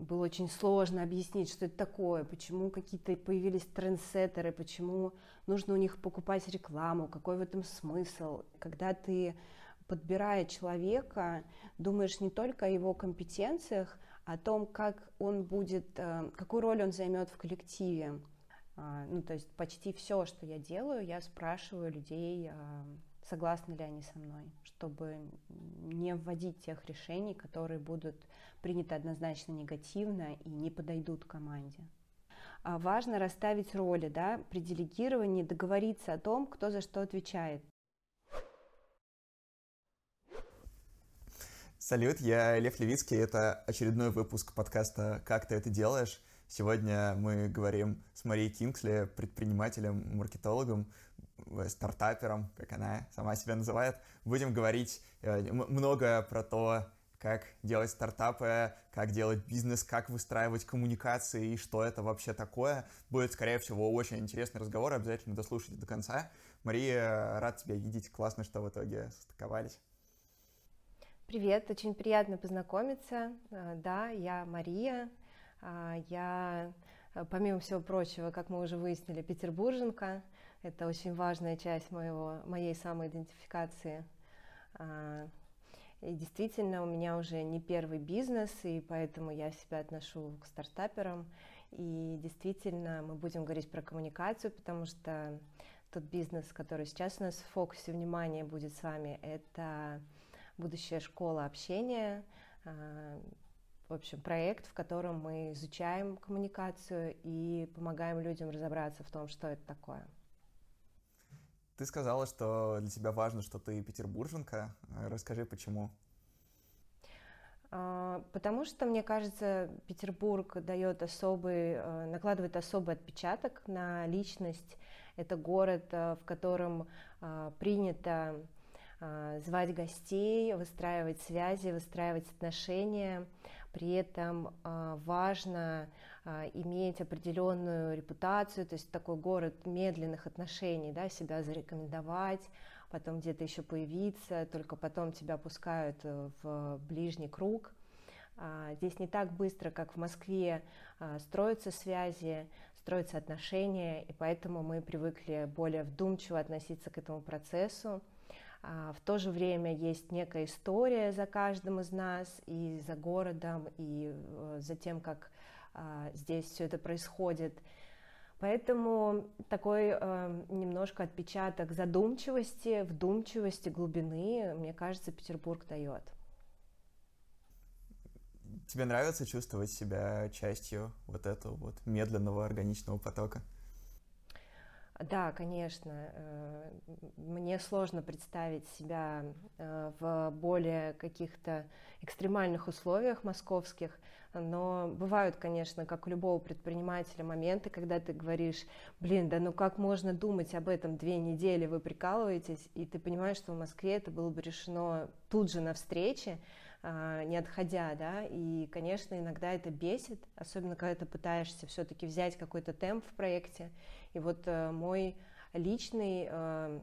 было очень сложно объяснить, что это такое, почему какие-то появились трендсеттеры, почему нужно у них покупать рекламу, какой в этом смысл. Когда ты подбирая человека, думаешь не только о его компетенциях, а о том, как он будет, э, какую роль он займет в коллективе. А, ну, то есть почти все, что я делаю, я спрашиваю людей, а, согласны ли они со мной, чтобы не вводить тех решений, которые будут приняты однозначно негативно и не подойдут команде. А важно расставить роли, да, при делегировании договориться о том, кто за что отвечает. Салют, я Лев Левицкий, это очередной выпуск подкаста «Как ты это делаешь?». Сегодня мы говорим с Марией Кингсли, предпринимателем, маркетологом, стартапером, как она сама себя называет. Будем говорить э, много про то, как делать стартапы, как делать бизнес, как выстраивать коммуникации и что это вообще такое. Будет, скорее всего, очень интересный разговор, обязательно дослушайте до конца. Мария, рад тебя видеть, классно, что в итоге состыковались. Привет, очень приятно познакомиться. А, да, я Мария. Я, помимо всего прочего, как мы уже выяснили, петербурженка. Это очень важная часть моего, моей самоидентификации. И действительно, у меня уже не первый бизнес, и поэтому я себя отношу к стартаперам. И действительно, мы будем говорить про коммуникацию, потому что тот бизнес, который сейчас у нас в фокусе внимания будет с вами, это будущая школа общения, а, в общем, проект, в котором мы изучаем коммуникацию и помогаем людям разобраться в том, что это такое. Ты сказала, что для тебя важно, что ты петербурженка. Расскажи, почему. А, потому что, мне кажется, Петербург дает особый, э, накладывает особый отпечаток на личность. Это город, э, в котором а, принято а, звать гостей, выстраивать связи, выстраивать отношения. При этом а, важно а, иметь определенную репутацию, то есть такой город медленных отношений, да, себя зарекомендовать, потом где-то еще появиться, только потом тебя пускают э, в ближний круг. Здесь не так быстро, как в Москве, строятся связи, строятся отношения, и поэтому мы привыкли более вдумчиво относиться к этому процессу. А, в то же время есть некая история за каждым из нас, и за городом, и э, за тем, как а, здесь все это происходит. Поэтому такой э, немножко отпечаток задумчивости, вдумчивости, глубины, мне кажется, Петербург дает. Тебе нравится чувствовать себя частью вот этого вот медленного органичного потока? Да, конечно. Э, мне сложно представить себя э, в более каких-то экстремальных условиях московских, но бывают, конечно, как у любого предпринимателя, моменты, когда ты говоришь, блин, да ну как можно думать об этом две недели, вы прикалываетесь, и ты понимаешь, что в Москве это было бы решено тут же на встрече, не отходя, да, и, конечно, иногда это бесит, особенно когда ты пытаешься все-таки взять какой-то темп в проекте, и вот э, мой личный э,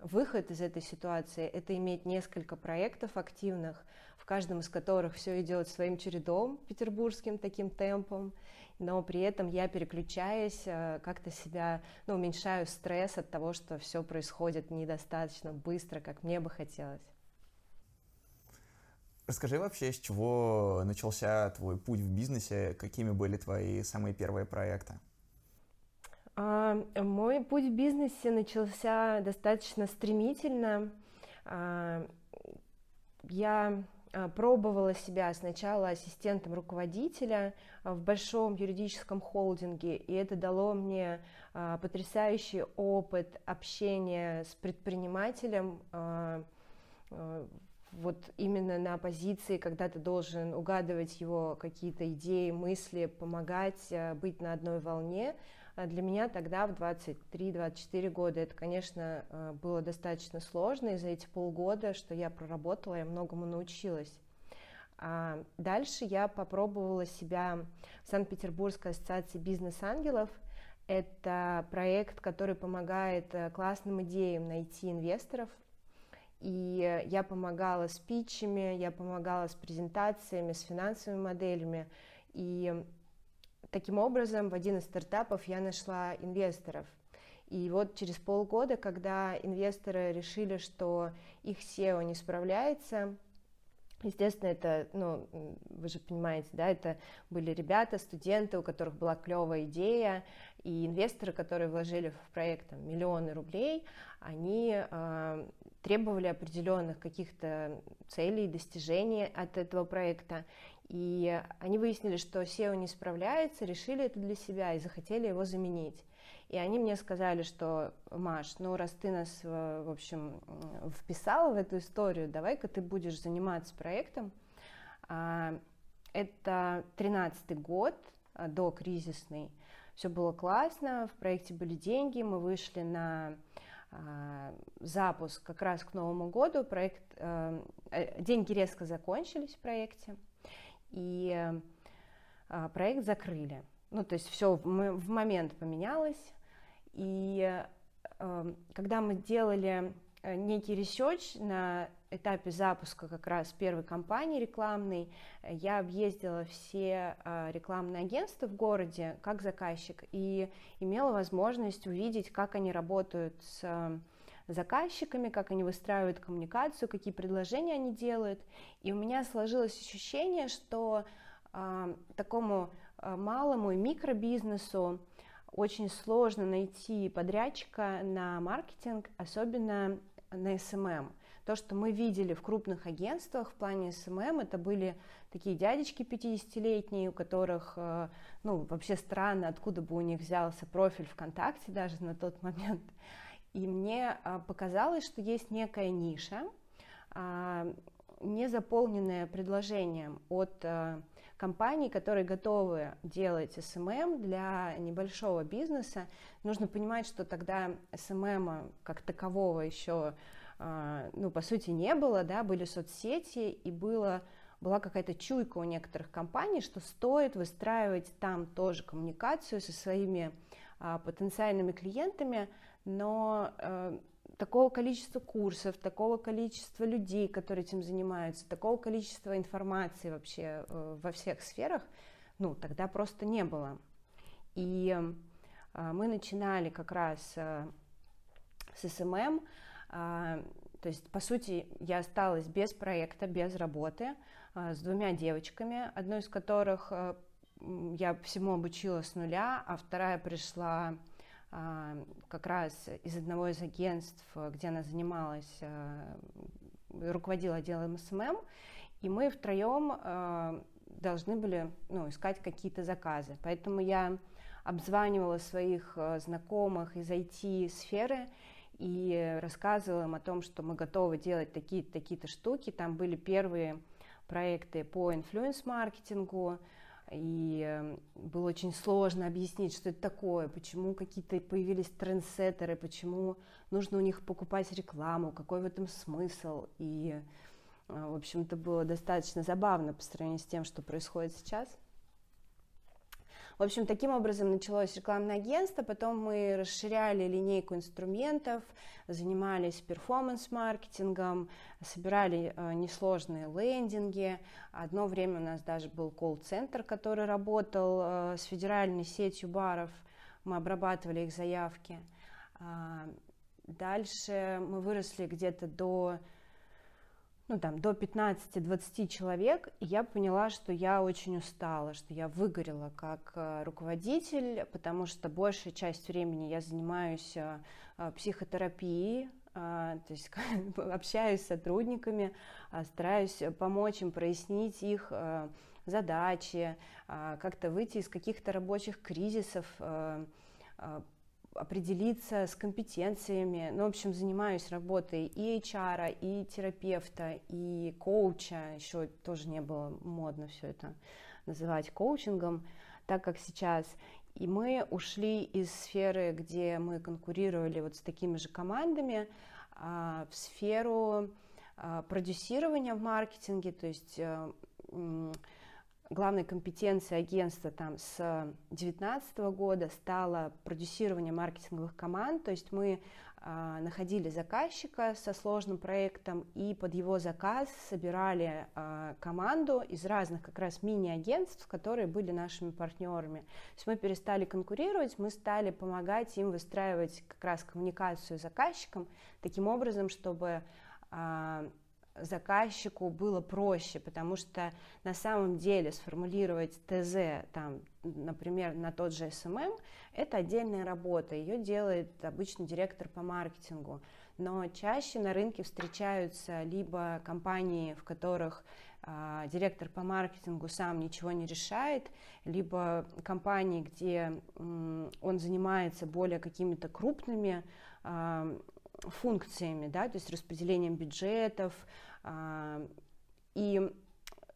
выход из этой ситуации – это иметь несколько проектов активных, в каждом из которых все идет своим чередом, петербургским таким темпом, но при этом я переключаясь, э, как-то себя, ну, уменьшаю стресс от того, что все происходит недостаточно быстро, как мне бы хотелось. Расскажи вообще, с чего начался твой путь в бизнесе, какими были твои самые первые проекты? А, мой путь в бизнесе начался достаточно стремительно. А, я а, пробовала себя сначала ассистентом руководителя в большом юридическом холдинге, и это дало мне потрясающий опыт общения с предпринимателем вот именно на позиции, когда ты должен угадывать его какие-то идеи, мысли, помогать э, быть на одной волне. А для меня тогда в 23-24 года это, конечно, э, было достаточно сложно, и за эти полгода, что я проработала, я многому научилась. А дальше я попробовала себя в Санкт-Петербургской ассоциации бизнес-ангелов. Это проект, который помогает э, классным идеям найти инвесторов и я помогала с питчами, я помогала с презентациями, с финансовыми моделями. И таким образом в один из стартапов я нашла инвесторов. И вот через полгода, когда инвесторы решили, что их SEO не справляется, Естественно, это, ну, вы же понимаете, да, это были ребята, студенты, у которых была клевая идея, и инвесторы, которые вложили в проект там, миллионы рублей, они э, требовали определенных каких-то целей, достижений от этого проекта, и они выяснили, что SEO не справляется, решили это для себя и захотели его заменить. И они мне сказали, что, Маш, ну раз ты нас, э, в общем, вписала в эту историю, давай-ка ты будешь заниматься проектом. А, это 13 год, а, до кризисный. Все было классно, в проекте были деньги, мы вышли на а, запуск как раз к Новому году. Проект, э, э, деньги резко закончились в проекте, и проект закрыли. Ну, то есть все в момент поменялось. И э, когда мы делали э, некий research на этапе запуска как раз первой кампании рекламной, я объездила все э, рекламные агентства в городе как заказчик и имела возможность увидеть, как они работают с заказчиками, как они выстраивают коммуникацию, какие предложения они делают. И у меня сложилось ощущение, что э, такому э, малому и микробизнесу очень сложно найти подрядчика на маркетинг, особенно на SMM. То, что мы видели в крупных агентствах в плане SMM, это были такие дядечки 50-летние, у которых, э, ну, вообще странно, откуда бы у них взялся профиль ВКонтакте даже на тот момент. И мне э, показалось, что есть некая ниша, а, не заполненная предложением от э, компаний, которые готовы делать SMM для небольшого бизнеса. Нужно понимать, что тогда SMM как такового еще, а, ну, по сути, не было, да, были соцсети, и было была какая-то чуйка у некоторых компаний, что стоит выстраивать там тоже коммуникацию со своими а, потенциальными клиентами, но а, такого количества курсов, такого количества людей, которые этим занимаются, такого количества информации вообще э, во всех сферах, ну, тогда просто не было. И э, мы начинали как раз э, с SMM, то есть, по сути, я осталась без проекта, без работы, с двумя девочками, одной из которых я всему обучила с нуля, а вторая пришла как раз из одного из агентств, где она занималась, а, руководила отделом SMM, и мы втроем а, должны были ну, искать какие-то заказы. Поэтому я обзванивала своих знакомых из IT-сферы и рассказывала им о том, что мы готовы делать такие-то такие штуки. Там были первые проекты по influence-маркетингу, и эм, было очень сложно объяснить, что это такое, почему какие-то появились трендсеттеры, почему нужно у них покупать рекламу, какой в этом смысл. И, э, в общем-то, было достаточно забавно по сравнению с тем, что происходит сейчас. В общем, таким образом началось рекламное агентство, потом мы расширяли линейку инструментов, занимались перформанс-маркетингом, собирали э, несложные лендинги. Одно время у нас даже был колл-центр, который работал э, с федеральной сетью баров, мы обрабатывали их заявки. А, дальше мы выросли где-то до ну, там, до 15-20 человек, и я поняла, что я очень устала, что я выгорела как э, руководитель, потому что большая часть времени я занимаюсь э, э, психотерапией, то есть общаюсь с сотрудниками, стараюсь помочь им прояснить их задачи, как-то выйти из каких-то рабочих кризисов, определиться с компетенциями. Ну, в общем, занимаюсь работой и HR, и терапевта, и коуча. Еще тоже не было модно все это называть коучингом, так как сейчас. И мы ушли из сферы, где мы конкурировали вот с такими же командами, а, в сферу а, продюсирования в маркетинге, то есть э, главной компетенцией агентства там с 2019 года стало продюсирование маркетинговых команд, то есть мы а, находили заказчика со сложным проектом и под его заказ собирали а, команду из разных как раз мини-агентств, которые были нашими партнерами. То есть мы перестали конкурировать, мы стали помогать им выстраивать как раз коммуникацию с заказчиком таким образом, чтобы а, заказчику было проще, потому что на самом деле сформулировать ТЗ, там, например, на тот же SMM, это отдельная работа, ее делает обычно директор по маркетингу, но чаще на рынке встречаются либо компании, в которых а, директор по маркетингу сам ничего не решает, либо компании, где м, он занимается более какими-то крупными а, функциями, да, то есть распределением бюджетов, а, и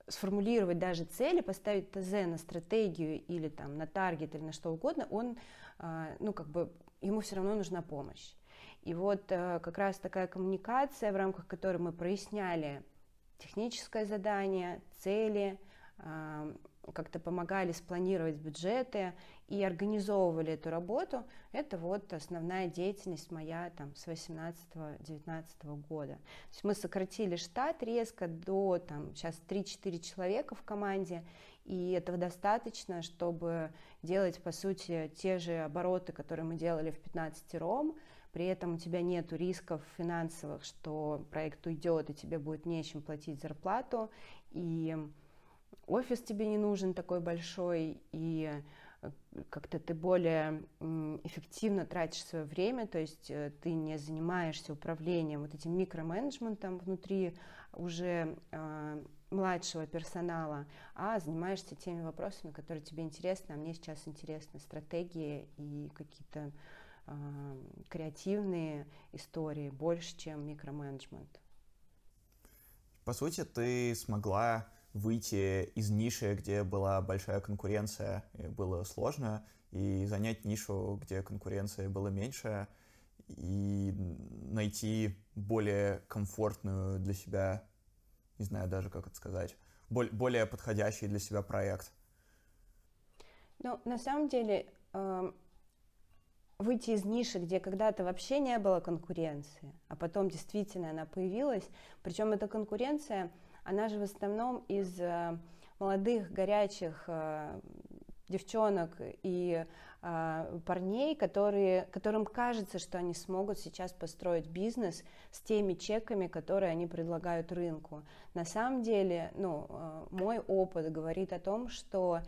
сформулировать даже цели, поставить ТЗ на стратегию или там на таргет или на что угодно, он, а, ну, как бы, ему все равно нужна помощь. И вот э, как раз такая коммуникация, в рамках которой мы проясняли техническое задание, цели, а, как-то помогали спланировать бюджеты и организовывали эту работу, это вот основная деятельность моя там с 18-19 года. То есть мы сократили штат резко до там сейчас 3-4 человека в команде, и этого достаточно, чтобы делать, по сути, те же обороты, которые мы делали в 15 ром, при этом у тебя нет рисков финансовых, что проект уйдет, и тебе будет нечем платить зарплату, и офис тебе не нужен такой большой, и э, как-то ты более эффективно тратишь свое время, то есть э, ты не занимаешься управлением, вот этим микроменеджментом внутри уже э, младшего персонала, а занимаешься теми вопросами, которые тебе интересны, а мне сейчас интересны стратегии и какие-то э, креативные истории больше, чем микроменеджмент. По сути, ты смогла выйти из ниши, где была большая конкуренция и было сложно, и занять нишу, где конкуренция была меньше, и найти более комфортную для себя, не знаю даже, как это сказать, более подходящий для себя проект. Ну, на самом деле, э, выйти из ниши, где когда-то вообще не было конкуренции, а потом действительно она появилась, причем эта конкуренция – она же в основном из э, молодых, горячих э, девчонок и э, парней, которые, которым кажется, что они смогут сейчас построить бизнес с теми чеками, которые они предлагают рынку. На самом деле, ну, мой опыт говорит о том, что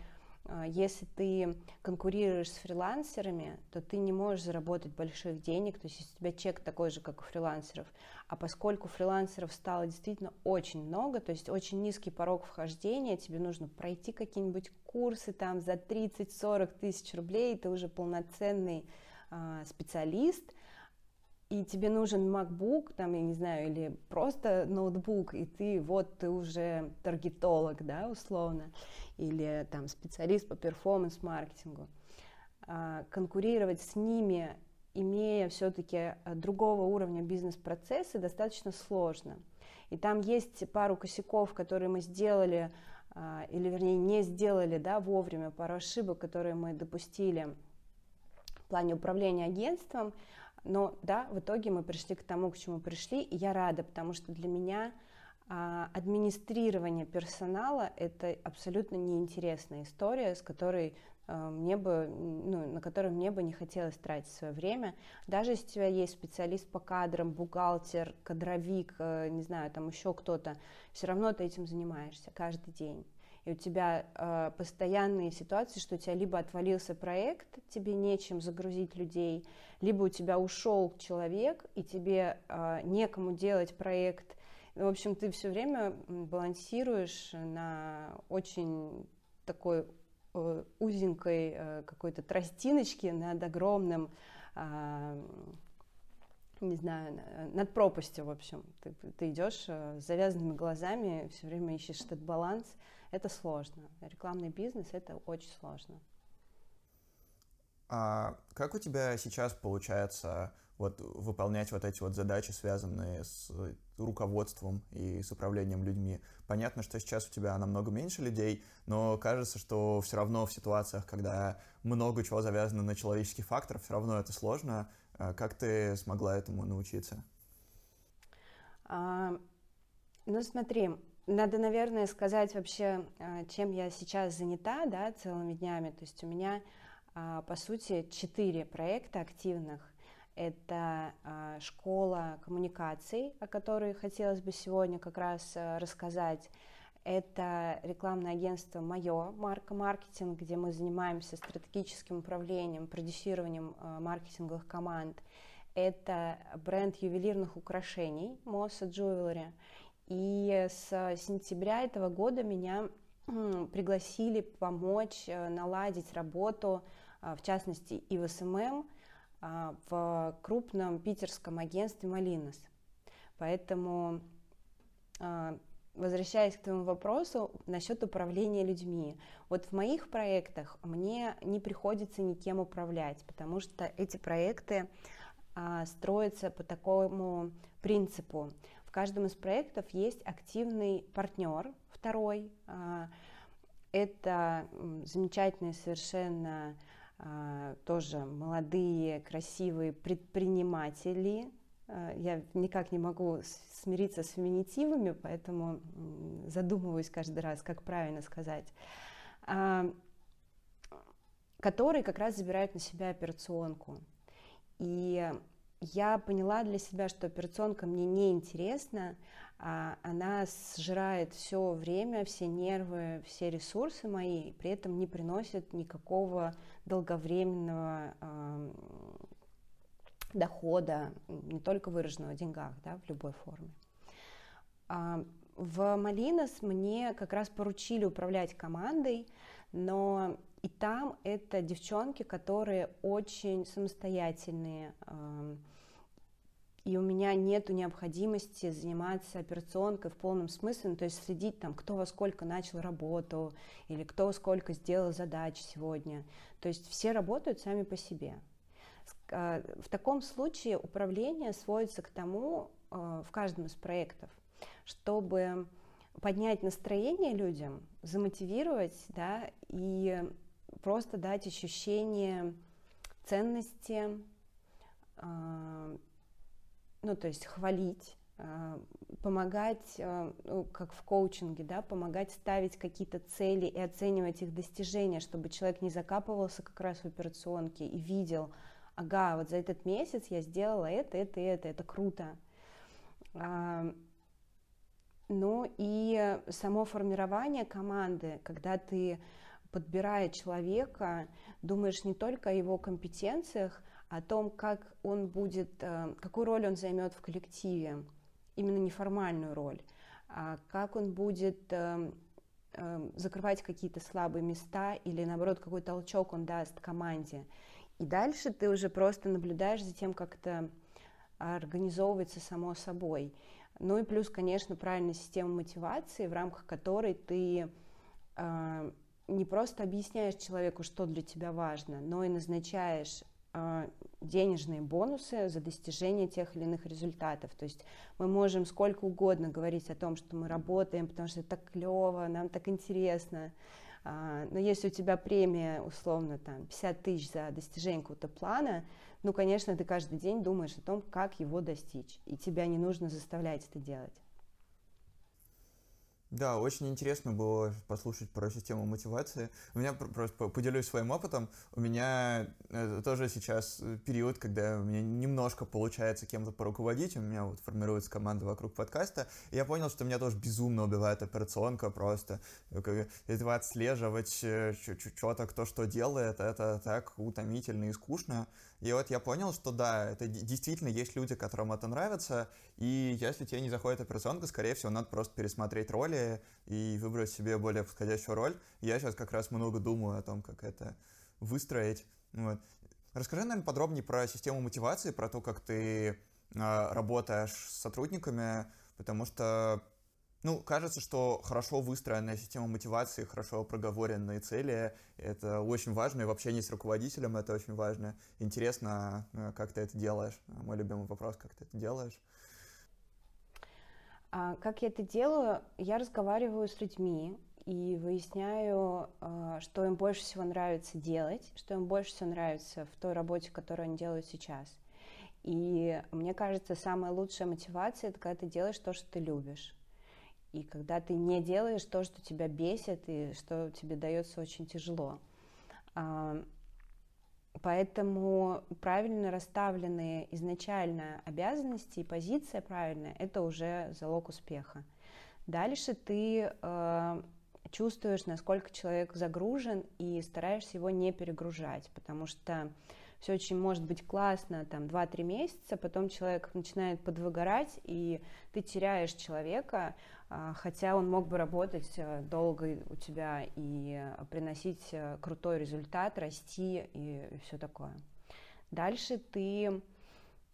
если ты конкурируешь с фрилансерами, то ты не можешь заработать больших денег, то есть у тебя чек такой же, как у фрилансеров. А поскольку фрилансеров стало действительно очень много, то есть очень низкий порог вхождения, тебе нужно пройти какие-нибудь курсы там за 30-40 тысяч рублей, ты уже полноценный э, специалист – и тебе нужен MacBook, там, я не знаю, или просто ноутбук, и ты вот ты уже таргетолог, да, условно, или там специалист по перформанс-маркетингу. А, конкурировать с ними, имея все-таки а, другого уровня бизнес-процесса, достаточно сложно. И там есть пару косяков, которые мы сделали, а, или вернее не сделали да, вовремя, пару ошибок, которые мы допустили в плане управления агентством, но да, в итоге мы пришли к тому, к чему пришли, и я рада, потому что для меня а, администрирование персонала это абсолютно неинтересная история, с которой мне бы, ну, на которой мне бы не хотелось тратить свое время. Даже если у тебя есть специалист по кадрам, бухгалтер, кадровик, э, не знаю, там еще кто-то, все равно ты этим занимаешься каждый день и у тебя э, постоянные ситуации, что у тебя либо отвалился проект, тебе нечем загрузить людей, либо у тебя ушел человек, и тебе э, некому делать проект. В общем, ты все время балансируешь на очень такой э, узенькой э, какой-то тростиночке над огромным э, не знаю, над пропастью, в общем. Ты, ты идешь э, с завязанными глазами, все время ищешь этот баланс это сложно. Рекламный бизнес это очень сложно. А как у тебя сейчас получается вот выполнять вот эти вот задачи, связанные с руководством и с управлением людьми? Понятно, что сейчас у тебя намного меньше людей, но кажется, что все равно в ситуациях, когда много чего завязано на человеческий фактор, все равно это сложно. А как ты смогла этому научиться? А, ну, смотри, надо, наверное, сказать вообще, а, чем я сейчас занята, да, целыми днями. То есть у меня, по сути, четыре проекта активных. Это а, школа коммуникаций, о которой хотелось бы сегодня как раз рассказать. Это рекламное агентство «Мое», марка маркетинг, где мы занимаемся стратегическим управлением, продюсированием маркетинговых команд. Это бренд ювелирных украшений «Mosa Jewelry». И с сентября этого года меня пригласили помочь э, наладить работу, э, в частности, и в SMM э, в крупном питерском агентстве «Малинос». Поэтому, возвращаясь к твоему вопросу насчет управления людьми, вот в моих проектах мне не приходится никем управлять, потому что эти проекты строятся по такому принципу. В каждом из проектов есть активный партнер, второй. А, это замечательные совершенно а, тоже молодые, красивые предприниматели. А, я никак не могу смириться с феминитивами, поэтому задумываюсь каждый раз, как правильно сказать которые как раз забирают на себя операционку. И я поняла для себя, что операционка мне не интересна, а она сжирает все время, все нервы, все ресурсы мои, при этом не приносит никакого долговременного э, дохода, не только выраженного в деньгах, да, в любой форме. А в Малинос мне как раз поручили управлять командой, но и там это девчонки, которые очень самостоятельные, и у меня нет необходимости заниматься операционкой в полном смысле, ну, то есть следить там, кто во сколько начал работу, или кто во сколько сделал задач сегодня. То есть все работают сами по себе. А, в таком случае управление сводится к тому а, в каждом из проектов, чтобы поднять настроение людям, замотивировать, да, и просто дать ощущение ценности, а, ну, то есть хвалить, а, помогать, а, ну, как в коучинге, да, помогать ставить какие-то цели и оценивать их достижения, чтобы человек не закапывался как раз в операционке и видел, ага, вот за этот месяц я сделала это, это, это, это круто. Ну и само формирование команды, когда ты, подбирая человека, думаешь не только о его компетенциях, о том, как он будет, э, какую роль он займет в коллективе, именно неформальную роль, а как он будет э, э, закрывать какие-то слабые места или, наоборот, какой толчок он даст команде. И дальше ты уже просто наблюдаешь за тем, как это организовывается само собой. Ну и плюс, конечно, правильная система мотивации, в рамках которой ты не просто объясняешь человеку, что для тебя важно, но и назначаешь денежные бонусы за достижение тех или иных результатов. То есть мы можем сколько угодно говорить о том, что мы работаем, потому что это так клево, нам так интересно. А, но если у тебя премия, условно, там, 50 тысяч за достижение какого-то плана, ну, конечно, ты каждый день думаешь о том, как его достичь, и тебя не нужно заставлять это делать. Да, очень интересно было послушать про систему мотивации. У меня просто поделюсь своим опытом. У меня э, тоже сейчас период, когда у меня немножко получается кем-то поруководить. У меня вот формируется команда вокруг подкаста. И я понял, что меня тоже безумно убивает операционка просто. Это отслеживать э, что-то, кто что делает, это так утомительно и скучно. И вот я понял, что да, это действительно есть люди, которым это нравится, и если тебе не заходит операционка, скорее всего, надо просто пересмотреть роли и выбрать себе более подходящую роль. Я сейчас как раз много думаю о том, как это выстроить. Вот. Расскажи, наверное, подробнее про систему мотивации, про то, как ты э, работаешь с сотрудниками, потому что Ну, кажется, что хорошо выстроенная система мотивации, хорошо проговоренные цели — это очень важно, и в общении с руководителем это очень важно. Интересно, э, как ты это делаешь? Мой любимый вопрос, как ты это делаешь? А, как я это делаю? Я разговариваю с людьми и выясняю, а, что им больше всего нравится делать, что им больше всего нравится в той работе, которую они делают сейчас. И мне кажется, самая лучшая мотивация — это когда ты делаешь то, что ты любишь. И когда ты не делаешь то, что тебя бесит и что тебе дается очень тяжело. А, поэтому правильно расставленные изначально обязанности и позиция правильная – это уже залог успеха. Дальше ты э, чувствуешь, насколько человек загружен, и стараешься его не перегружать, потому что все очень может быть классно, там, 2-3 месяца, потом человек начинает подвыгорать, и ты теряешь человека, а, хотя он мог бы работать э, долго у тебя и приносить э, крутой результат, расти и все такое. Дальше ты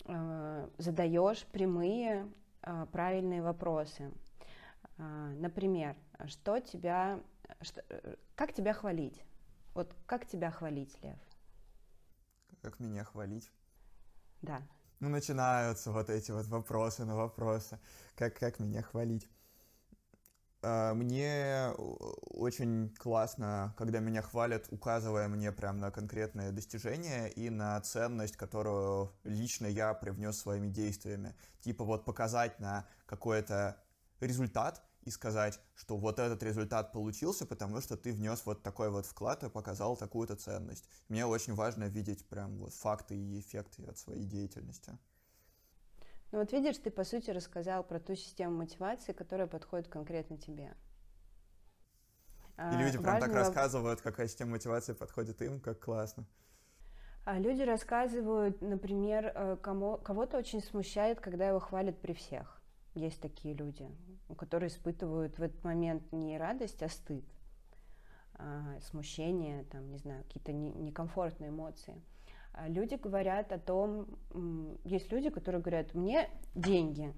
э, задаешь прямые правильные вопросы. Например, что тебя, что, как тебя хвалить? Вот как тебя хвалить, Лев? Как меня хвалить. Да. Ну, начинаются вот эти вот вопросы на вопросы. Как, как меня хвалить? А, мне очень классно, когда меня хвалят, указывая мне прям на конкретные достижения и на ценность, которую лично я привнес своими действиями. Типа вот показать на какой-то результат, и сказать, что вот этот результат получился, потому что ты внес вот такой вот вклад и показал такую-то ценность. Мне очень важно видеть прям вот факты и эффекты от своей деятельности. Ну вот видишь, ты по сути рассказал про ту систему мотивации, которая подходит конкретно тебе. И а, люди прям Важный так рассказывают, какая система мотивации подходит им, как классно. А люди рассказывают, например, э, кому, кого-то очень смущает, когда его хвалят при всех. Есть такие люди которые испытывают в этот момент не радость, а стыд, а, смущение, там, не знаю, какие-то некомфортные эмоции. А люди говорят о том, есть люди, которые говорят, мне деньги,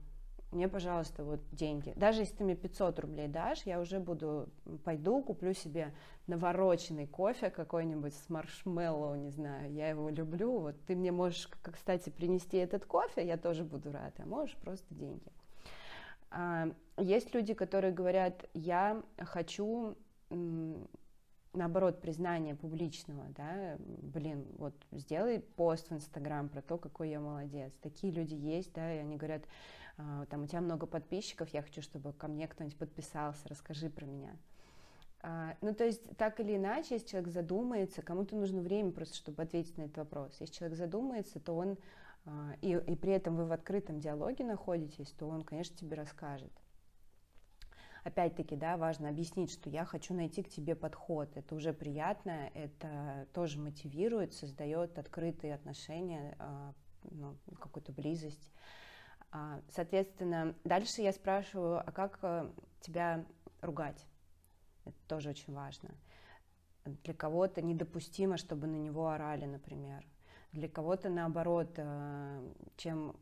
мне, пожалуйста, вот деньги. Даже если ты мне 500 рублей дашь, я уже буду, пойду, куплю себе навороченный кофе какой-нибудь с маршмеллоу, не знаю, я его люблю. Вот ты мне можешь, кстати, принести этот кофе, я тоже буду рад, а можешь просто деньги. Есть люди, которые говорят, я хочу наоборот, признания публичного, да, блин, вот сделай пост в Инстаграм про то, какой я молодец. Такие люди есть, да, и они говорят, а, там, у тебя много подписчиков, я хочу, чтобы ко мне кто-нибудь подписался, расскажи про меня. А, ну, то есть, так или иначе, если человек задумается, кому-то нужно время просто, чтобы ответить на этот вопрос. Если человек задумается, то он и, и при этом вы в открытом диалоге находитесь, то он, конечно, тебе расскажет. Опять-таки, да, важно объяснить, что я хочу найти к тебе подход. Это уже приятно, это тоже мотивирует, создает открытые отношения, а, ну, какую-то близость. А, соответственно, дальше я спрашиваю, а как э, тебя ругать? Это тоже очень важно. Для кого-то недопустимо, чтобы на него орали, например. Для кого-то наоборот, э, чем,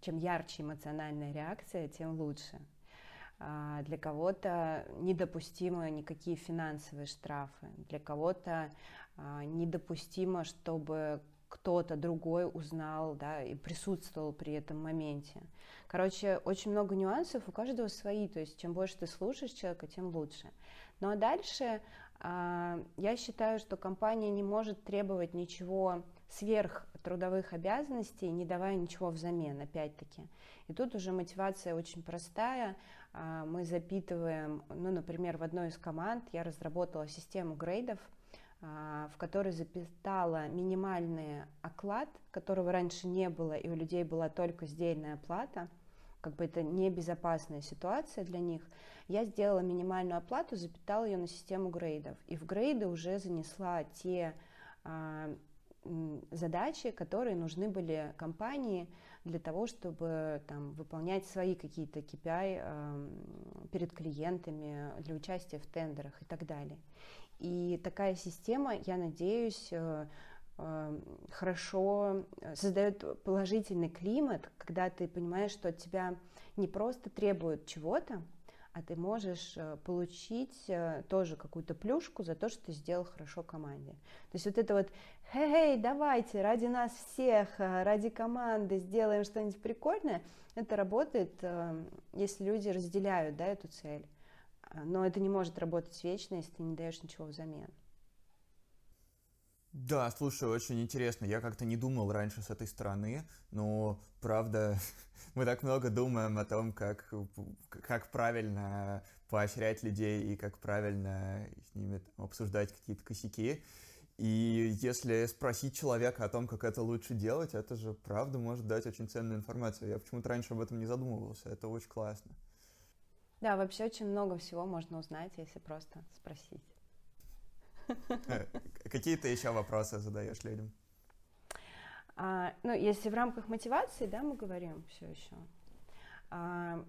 чем ярче эмоциональная реакция, тем лучше. А для кого-то недопустимы никакие финансовые штрафы, для кого-то а, недопустимо, чтобы кто-то другой узнал да, и присутствовал при этом моменте. Короче, очень много нюансов, у каждого свои, то есть чем больше ты слушаешь человека, тем лучше. Ну а дальше а, я считаю, что компания не может требовать ничего сверх трудовых обязанностей, не давая ничего взамен, опять-таки. И тут уже мотивация очень простая. А, мы запитываем, ну, например, в одной из команд я разработала систему грейдов, а, в которой запитала минимальный оклад, которого раньше не было, и у людей была только сдельная плата, как бы это небезопасная ситуация для них, я сделала минимальную оплату, запитала ее на систему грейдов. И в грейды уже занесла те а, задачи, которые нужны были компании для того, чтобы там, выполнять свои какие-то KPI э, перед клиентами, для участия в тендерах и так далее. И такая система, я надеюсь, э, э, хорошо создает положительный климат, когда ты понимаешь, что от тебя не просто требуют чего-то, а ты можешь э, получить э, тоже какую-то плюшку за то, что ты сделал хорошо команде. То есть вот это вот «Хей, давайте, ради нас всех, э, ради команды сделаем что-нибудь прикольное», это работает, если люди разделяют да, эту цель. Но это не может работать вечно, если ты не даешь ничего взамен. Да, слушай, очень интересно. Я как-то не думал раньше с этой стороны, но правда, мы так много думаем о том, как, как правильно поощрять людей и как правильно с ними там, обсуждать какие-то косяки. И если спросить человека о том, как это лучше делать, это же правда может дать очень ценную информацию. Я почему-то раньше об этом не задумывался. Это очень классно. Да, вообще очень много всего можно узнать, если просто спросить. Э, какие ты еще вопросы задаешь людям? А, ну, если в рамках мотивации, да, мы говорим все еще. А,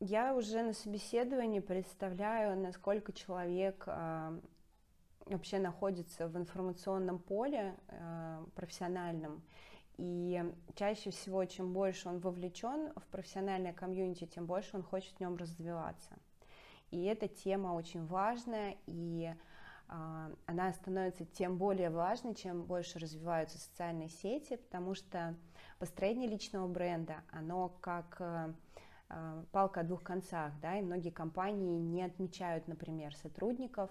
я уже на собеседовании представляю, насколько человек а, вообще находится в информационном поле а, профессиональном. И чаще всего, чем больше он вовлечен в профессиональное комьюнити, тем больше он хочет в нем развиваться. И эта тема очень важная, и она становится тем более важной, чем больше развиваются социальные сети, потому что построение личного бренда, оно как э, э, палка о двух концах, да, и многие компании не отмечают, например, сотрудников,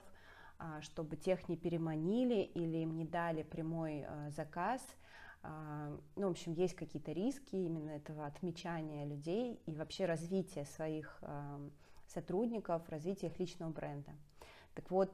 а, чтобы тех не переманили или им не дали прямой э, заказ. А, ну, в общем, есть какие-то риски именно этого отмечания людей и вообще развития своих сотрудников, развития их личного бренда. Так вот,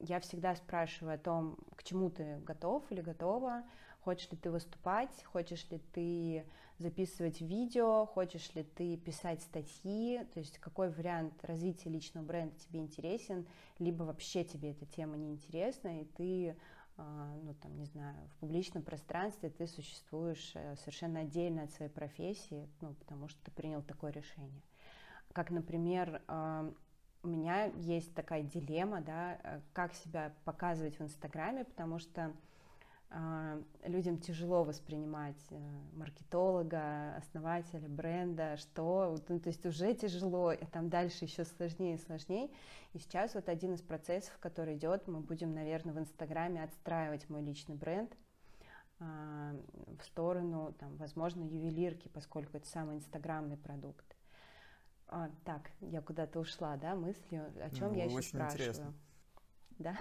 я всегда спрашиваю о том, к чему ты готов или готова, хочешь ли ты выступать, хочешь ли ты записывать видео, хочешь ли ты писать статьи, то есть какой вариант развития личного бренда тебе интересен, либо вообще тебе эта тема не интересна, и ты а, ну, там, не знаю, в публичном пространстве ты существуешь э, совершенно отдельно от своей профессии, ну, потому что ты принял такое решение. Как, например, а, у меня есть такая дилемма, да, э, как себя показывать в Инстаграме, потому что э, людям тяжело воспринимать э, маркетолога, основателя бренда, что, ну, то есть уже тяжело, и там дальше еще сложнее и сложнее. И сейчас вот один из процессов, который идет, мы будем, наверное, в Инстаграме отстраивать мой личный бренд э, в сторону, там, возможно, ювелирки, поскольку это самый инстаграмный продукт. А, так, я куда-то ушла, да, мыслью, о чем ну, я еще спрашиваю. Интересно. Да?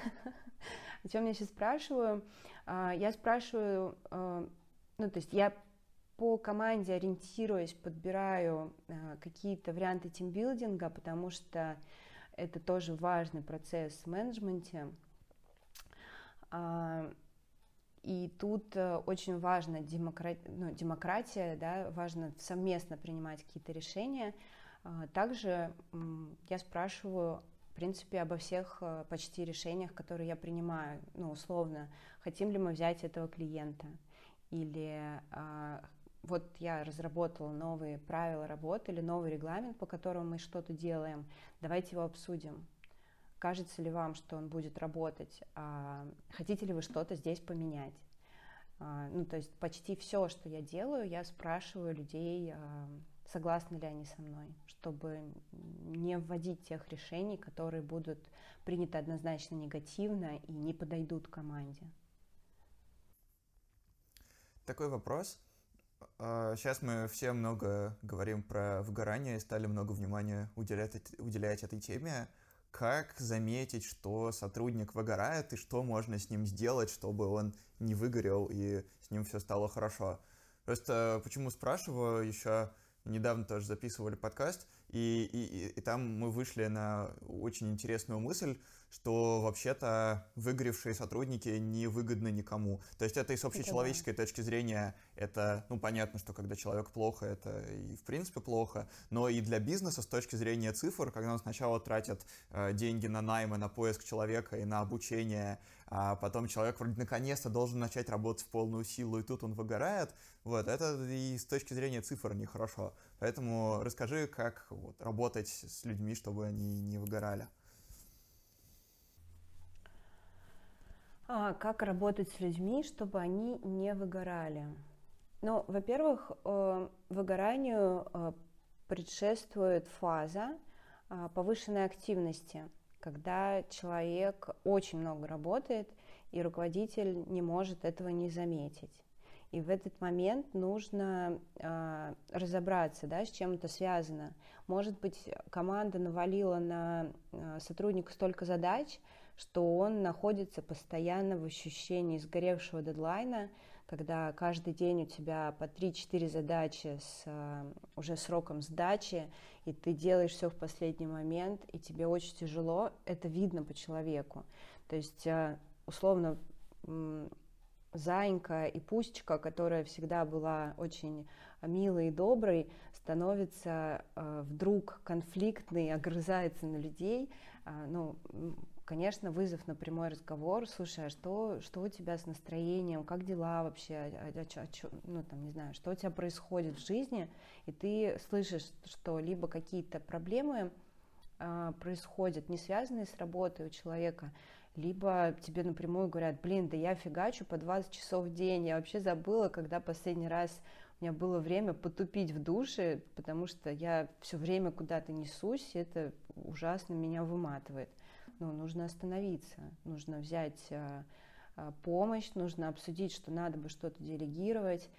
о чем я сейчас спрашиваю? А, я спрашиваю, а, ну, то есть я по команде ориентируюсь, подбираю а, какие-то варианты тимбилдинга, потому что это тоже важный процесс в менеджменте. А, и тут э, очень важно демократия, ну, демократия, да, важно совместно принимать какие-то решения, также я спрашиваю, в принципе, обо всех э, почти решениях, которые я принимаю. Ну, условно, хотим ли мы взять этого клиента? Или а, вот я разработала новые правила работы или новый регламент, по которому мы что-то делаем, давайте его обсудим. Кажется ли вам, что он будет работать? А, хотите ли вы что-то здесь поменять? Ну, то есть почти все, что я делаю, я спрашиваю людей согласны ли они со мной, чтобы не вводить тех решений, которые будут приняты однозначно негативно и не подойдут команде. Такой вопрос. Сейчас а, мы все много говорим про выгорание и стали много внимания уделять, уделять этой теме. Как заметить, что сотрудник выгорает и что можно с ним сделать, чтобы он не выгорел и с ним все стало хорошо? Просто почему спрашиваю еще недавно тоже записывали подкаст, и, и, и там мы вышли на очень интересную мысль, что вообще-то выгоревшие сотрудники не выгодны никому. То есть это и с общечеловеческой это точки зрения, это, ну, понятно, что когда человек плохо, это и в принципе плохо, но и для бизнеса с точки зрения цифр, когда он сначала тратит э, деньги на наймы, на поиск человека и на обучение, а потом человек вроде наконец-то должен начать работать в полную силу, и тут он выгорает, вот, это и с точки зрения цифр нехорошо. Поэтому расскажи, как вот, работать с людьми, чтобы они не выгорали. А, как работать с людьми, чтобы они не выгорали? Ну, во-первых, э, выгоранию э, предшествует фаза, а, повышенной активности, когда человек очень много работает, и руководитель не может этого не заметить. И в этот момент нужно э, разобраться, да, с чем это связано. Может быть, команда навалила на э, сотрудника столько задач, что он находится постоянно в ощущении сгоревшего дедлайна, когда каждый день у тебя по 3-4 задачи с э, уже сроком сдачи, и ты делаешь все в последний момент, и тебе очень тяжело, это видно по человеку. То есть, э, условно, Заинька и Пустечка, которая всегда была очень милой и доброй, становится э, вдруг конфликтной, огрызается на людей. Ну, конечно, вызов на прямой разговор. Слушай, а что, что у тебя с настроением, как дела вообще, а, а, а, а, ну, там, не знаю, что у тебя происходит в жизни, и ты слышишь, что либо какие-то проблемы э, происходят, не связанные с работой у человека, либо тебе напрямую говорят, блин, да я фигачу по 20 часов в день, я вообще забыла, когда последний раз у меня было время потупить в душе, потому что я все время куда-то несусь, и это ужасно меня выматывает. Ну, нужно остановиться, нужно взять а, а, помощь, нужно обсудить, что надо бы что-то делегировать.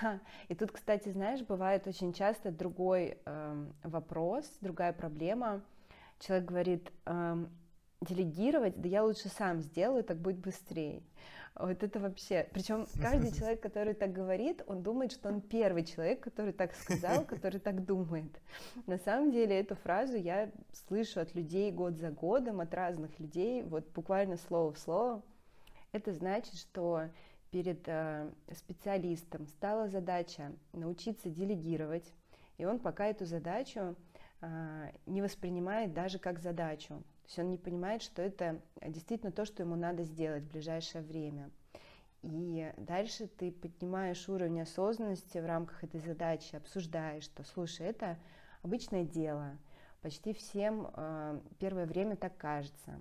И тут, кстати, знаешь, бывает очень часто другой э, вопрос, другая проблема. Человек говорит, э, делегировать, да я лучше сам сделаю, так будет быстрее. Вот это вообще. Причем каждый человек, который так говорит, он думает, что он первый человек, который так сказал, который так думает. На самом деле эту фразу я слышу от людей год за годом, от разных людей, вот буквально слово в слово. Это значит, что перед э, специалистом стала задача научиться делегировать, и он пока эту задачу э, не воспринимает даже как задачу. То есть он не понимает, что это действительно то, что ему надо сделать в ближайшее время. И дальше ты поднимаешь уровень осознанности в рамках этой задачи, обсуждаешь, что, слушай, это обычное дело, почти всем э, первое время так кажется.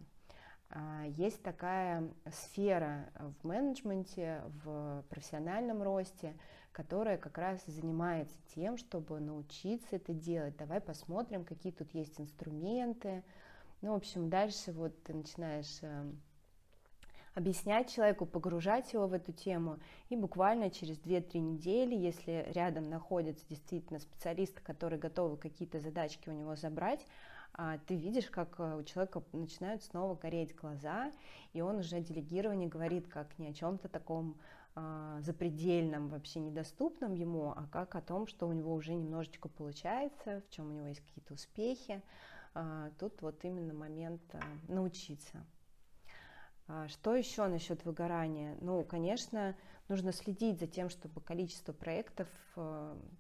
Э, есть такая сфера в менеджменте, в профессиональном росте, которая как раз занимается тем, чтобы научиться это делать. Давай посмотрим, какие тут есть инструменты, ну, в общем, дальше вот ты начинаешь э, объяснять человеку, погружать его в эту тему, и буквально через 2-3 недели, если рядом находится действительно специалист, который готовы какие-то задачки у него забрать, а, ты видишь, как э, у человека начинают снова гореть глаза, и он уже делегирование говорит как не о чем-то таком а, запредельном, вообще недоступном ему, а как о том, что у него уже немножечко получается, в чем у него есть какие-то успехи. А, тут вот именно момент а, научиться. А, что еще насчет выгорания? Ну, конечно, нужно следить за тем, чтобы количество проектов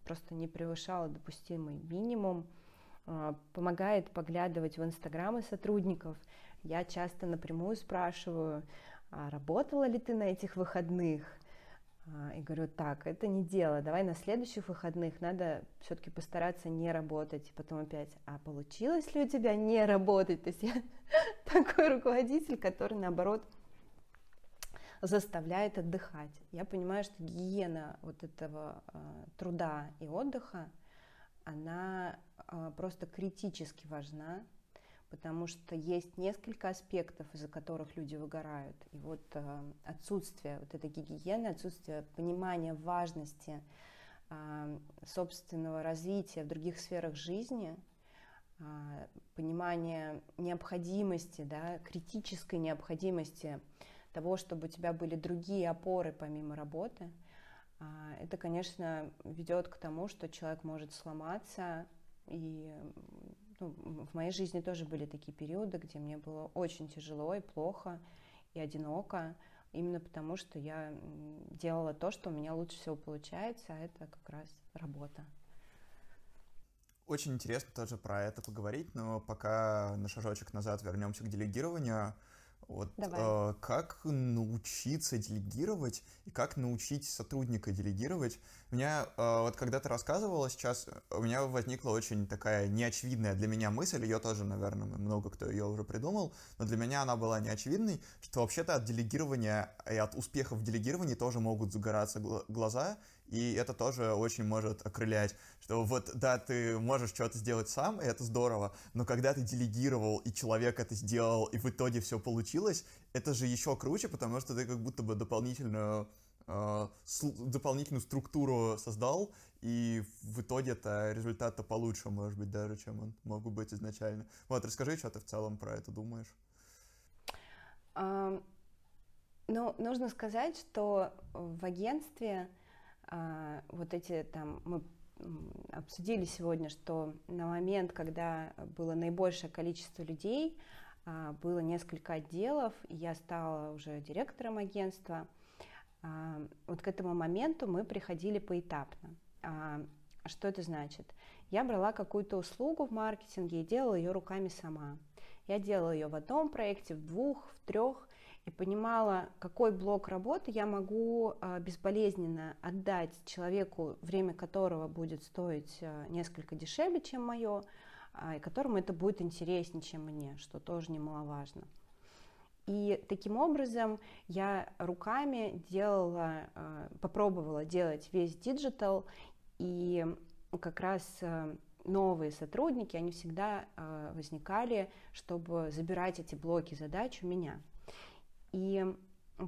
просто не превышало допустимый минимум. Помогает поглядывать в инстаграмы сотрудников. Я часто напрямую спрашиваю, а работала ли ты на этих выходных? А, и говорю, так, это не дело, давай на следующих выходных надо все-таки постараться не работать. Потом опять, а получилось ли у тебя не работать? То есть я такой руководитель, который наоборот заставляет отдыхать. Я понимаю, что гигиена вот этого э, труда и отдыха, она э, просто критически важна потому что есть несколько аспектов, из-за которых люди выгорают. И вот э, отсутствие вот этой гигиены, отсутствие понимания важности э, собственного развития в других сферах жизни, э, понимание необходимости, да, критической необходимости того, чтобы у тебя были другие опоры помимо работы, это, конечно, ведет к тому, что человек может сломаться и в моей жизни тоже были такие периоды, где мне было очень тяжело и плохо, и одиноко, именно потому что я делала то, что у меня лучше всего получается, а это как раз работа. Очень интересно тоже про это поговорить, но пока на шажочек назад вернемся к делегированию. Вот э, как научиться делегировать и как научить сотрудника делегировать? У меня, э, вот когда ты рассказывала сейчас, у меня возникла очень такая неочевидная для меня мысль, ее тоже, наверное, много кто ее уже придумал, но для меня она была неочевидной, что вообще-то от делегирования и от успехов в делегировании тоже могут загораться глаза, и это тоже очень может окрылять, что вот, да, ты можешь что-то сделать сам, и это здорово, но когда ты делегировал, и человек это сделал, и в итоге все получилось, это же еще круче, потому что ты как будто бы дополнительную э, дополнительную структуру создал, и в итоге это результат-то получше, может быть, даже, чем он мог бы быть изначально. Вот, расскажи, что ты в целом про это думаешь. Ну, нужно сказать, что в агентстве вот эти там мы обсудили сегодня, что на момент, когда было наибольшее количество людей, uh, было несколько отделов, и я стала уже директором агентства. Uh, вот к этому моменту мы приходили поэтапно. Что это значит? Я брала какую-то услугу в маркетинге и делала ее руками сама. Я делала ее в одном проекте, в двух, в трех, и понимала, какой блок работы я могу а, безболезненно отдать человеку, время которого будет стоить а, несколько дешевле, чем мое, а, и которому это будет интереснее, чем мне, что тоже немаловажно. И таким образом я руками делала, попробовала делать весь digital, и как раз новые сотрудники, они всегда возникали, чтобы забирать эти блоки задач у меня. И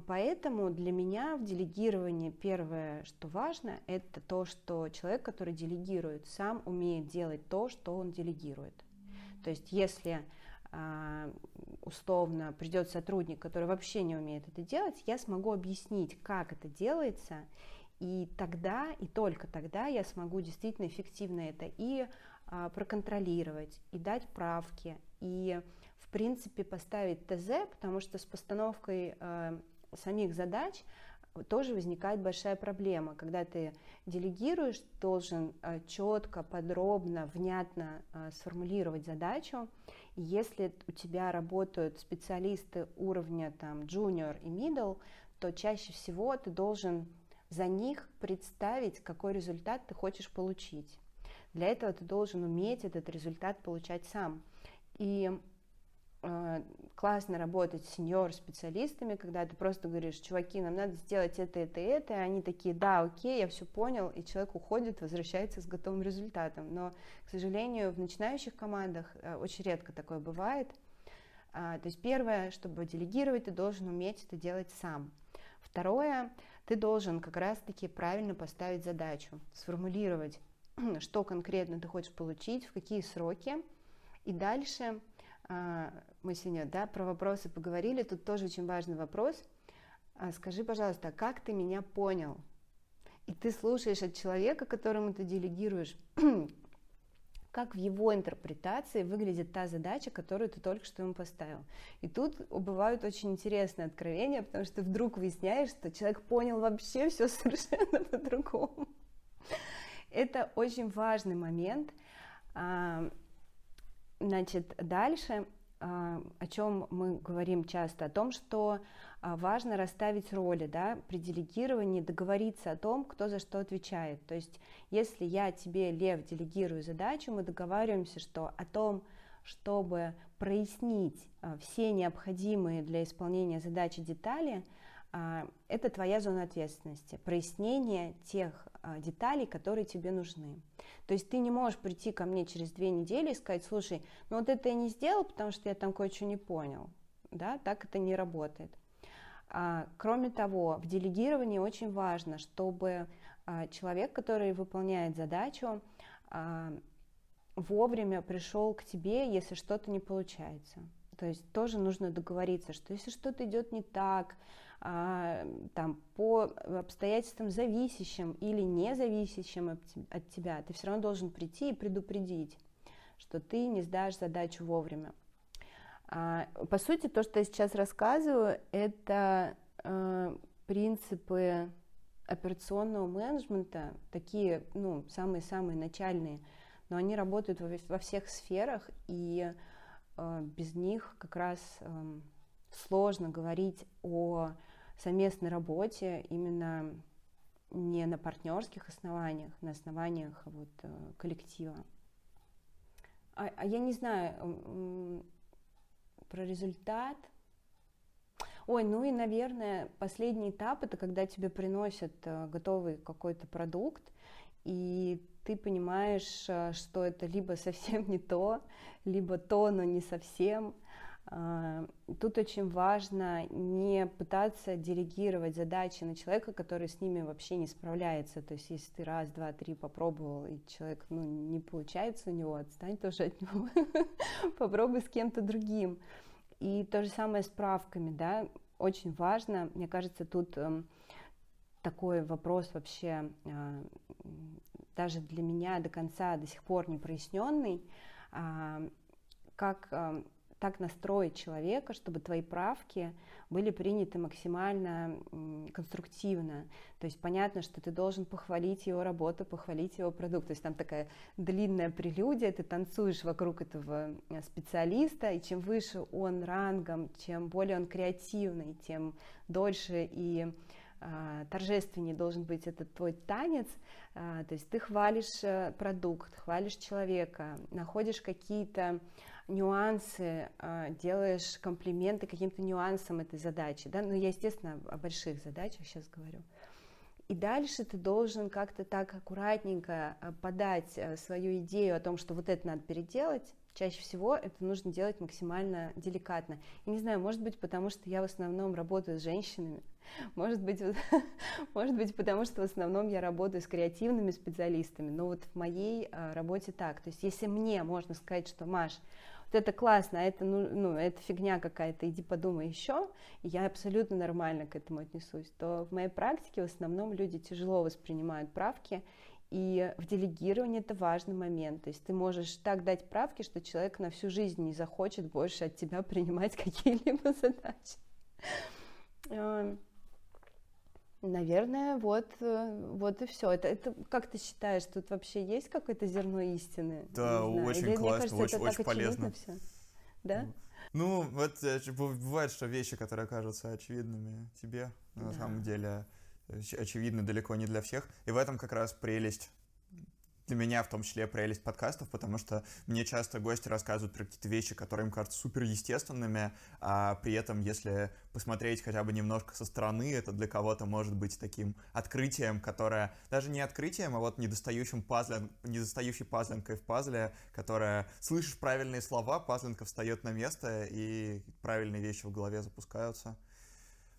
поэтому для меня в делегировании первое, что важно, это то, что человек, который делегирует, сам умеет делать то, что он делегирует. То есть если а, условно придет сотрудник, который вообще не умеет это делать, я смогу объяснить, как это делается, и тогда, и только тогда я смогу действительно эффективно это и а, проконтролировать, и дать правки, и в принципе, поставить ТЗ, потому что с постановкой э, самих задач тоже возникает большая проблема. Когда ты делегируешь, должен э, четко, подробно, внятно э, сформулировать задачу. И если у тебя работают специалисты уровня там junior и middle, то чаще всего ты должен за них представить, какой результат ты хочешь получить. Для этого ты должен уметь этот результат получать сам. И классно работать с сеньор-специалистами, когда ты просто говоришь, чуваки, нам надо сделать это, это, это, и они такие, да, окей, я все понял, и человек уходит, возвращается с готовым результатом. Но, к сожалению, в начинающих командах э, очень редко такое бывает. А, то есть первое, чтобы делегировать, ты должен уметь это делать сам. Второе, ты должен как раз-таки правильно поставить задачу, сформулировать, что конкретно ты хочешь получить, в какие сроки, и дальше а, мы сегодня да, про вопросы поговорили, тут тоже очень важный вопрос. А, скажи, пожалуйста, как ты меня понял? И ты слушаешь от человека, которому ты делегируешь, как в его интерпретации выглядит та задача, которую ты только что ему поставил. И тут бывают очень интересные откровения, потому что вдруг выясняешь, что человек понял вообще все совершенно по-другому. Это очень важный момент. А, Значит, дальше, а, о чем мы говорим часто, о том, что а, важно расставить роли, да, при делегировании договориться о том, кто за что отвечает. То есть, если я тебе, Лев, делегирую задачу, мы договариваемся, что о том, чтобы прояснить а, все необходимые для исполнения задачи детали, это твоя зона ответственности, прояснение тех деталей, которые тебе нужны. То есть ты не можешь прийти ко мне через две недели и сказать, слушай, ну вот это я не сделал, потому что я там кое-что не понял. Да, так это не работает. А, кроме того, в делегировании очень важно, чтобы а, человек, который выполняет задачу, а, вовремя пришел к тебе, если что-то не получается. То есть тоже нужно договориться, что если что-то идет не так, а, там, по обстоятельствам зависящим или не зависящим от тебя, ты все равно должен прийти и предупредить, что ты не сдашь задачу вовремя. А, по сути, то, что я сейчас рассказываю, это а, принципы операционного менеджмента, такие, ну, самые-самые начальные, но они работают во, всех сферах, и э, без них как раз э, сложно говорить о совместной работе именно не на партнерских основаниях, на основаниях вот, э, коллектива. А, а я не знаю про результат. Ой, ну и, наверное, последний этап это когда тебе приносят э, готовый какой-то продукт, и ты понимаешь, э, что это либо совсем не то, либо то, но не совсем. А, тут очень важно не пытаться делегировать задачи на человека, который с ними вообще не справляется. То есть, если ты раз, два, три попробовал, и человек ну, не получается у него, отстань тоже от него, попробуй с кем-то другим. И то же самое с правками, да, очень важно, мне кажется, тут эм, такой вопрос вообще э, даже для меня до конца до сих пор не проясненный, э, как э, так настроить человека, чтобы твои правки были приняты максимально конструктивно. То есть понятно, что ты должен похвалить его работу, похвалить его продукт. То есть там такая длинная прелюдия, ты танцуешь вокруг этого э, специалиста, и чем выше он рангом, чем более он креативный, тем дольше и а, торжественнее должен быть этот твой танец, а, то есть ты хвалишь э, продукт, хвалишь человека, находишь какие-то нюансы, а, делаешь комплименты каким-то нюансам этой задачи, да, ну я, естественно, о больших задачах сейчас говорю. И дальше ты должен как-то так аккуратненько а, подать э, свою идею о том, что вот это надо переделать. Чаще всего это нужно делать максимально деликатно. И не знаю, может быть, потому что я в основном работаю с женщинами, может быть, может быть, потому что в основном я работаю с креативными специалистами, но вот в моей а, работе так. То есть если мне можно сказать, что, Маш, вот это классно, а это, ну, ну, это фигня какая-то, иди подумай еще, и я абсолютно нормально к этому отнесусь, то в моей практике в основном люди тяжело воспринимают правки, и в делегировании это важный момент. То есть ты можешь так дать правки, что человек на всю жизнь не захочет больше от тебя принимать какие-либо задачи. Наверное, вот, э, вот и все. Это, это как ты считаешь, тут вообще есть какое-то зерно истины? Да, очень Или, классно, кажется, очень, очень полезно. Все? Да? Ну, вот э, бывает, что вещи, которые кажутся очевидными тебе, на да. самом деле очевидны далеко не для всех. И в этом как раз прелесть для меня в том числе прелесть подкастов, потому что мне часто гости рассказывают про какие-то вещи, которые им кажутся супер естественными, а при этом, если посмотреть хотя бы немножко со стороны, это для кого-то может быть таким открытием, которое даже не открытием, а вот недостающим пазлин, недостающей пазлинкой в пазле, которая слышишь правильные слова, пазлинка встает на место, и правильные вещи в голове запускаются.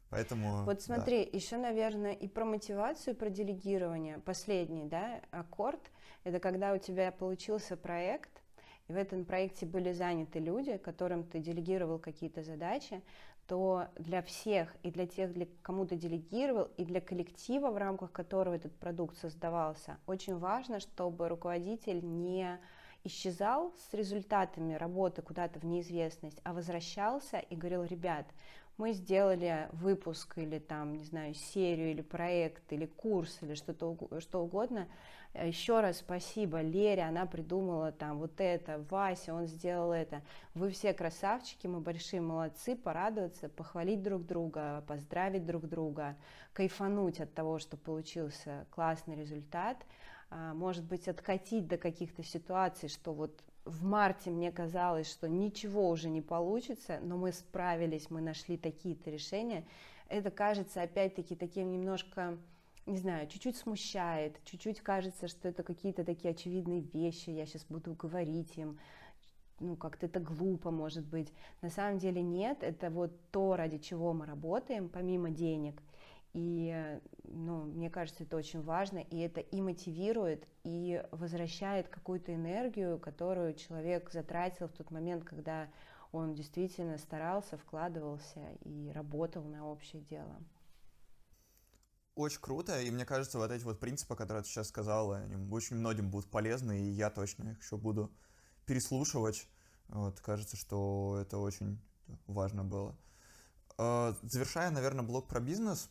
Поэтому. Вот смотри, да. еще, наверное, и про мотивацию, про делегирование. Последний, да, аккорд это когда у тебя получился проект, и в этом проекте были заняты люди, которым ты делегировал какие-то задачи, то для всех, и для тех, для кому ты делегировал, и для коллектива, в рамках которого этот продукт создавался, очень важно, чтобы руководитель не исчезал с результатами работы куда-то в неизвестность, а возвращался и говорил, ребят, мы сделали выпуск или там, не знаю, серию или проект или курс или что-то что угодно, Еще раз спасибо Лере, она придумала там вот это, Вася, он сделал это. Вы все красавчики, мы большие молодцы, порадоваться, похвалить друг друга, поздравить друг друга, кайфануть от того, что получился классный результат, а, может быть, откатить до каких-то ситуаций, что вот в марте мне казалось, что ничего уже не получится, но мы справились, мы нашли такие-то решения. Это кажется опять-таки таким немножко не знаю, чуть-чуть смущает, чуть-чуть кажется, что это какие-то такие очевидные вещи, я сейчас буду говорить им, ну, как-то это глупо, может быть. На самом деле нет, это вот то, ради чего мы работаем, помимо денег. И, ну, мне кажется, это очень важно, и это и мотивирует, и возвращает какую-то энергию, которую человек затратил в тот момент, когда он действительно старался, вкладывался и работал на общее дело очень круто, и мне кажется, вот эти вот принципы, которые ты сейчас сказала, они очень многим будут полезны, и я точно их еще буду переслушивать. Вот, кажется, что это очень важно было. А, завершая, наверное, блок про бизнес,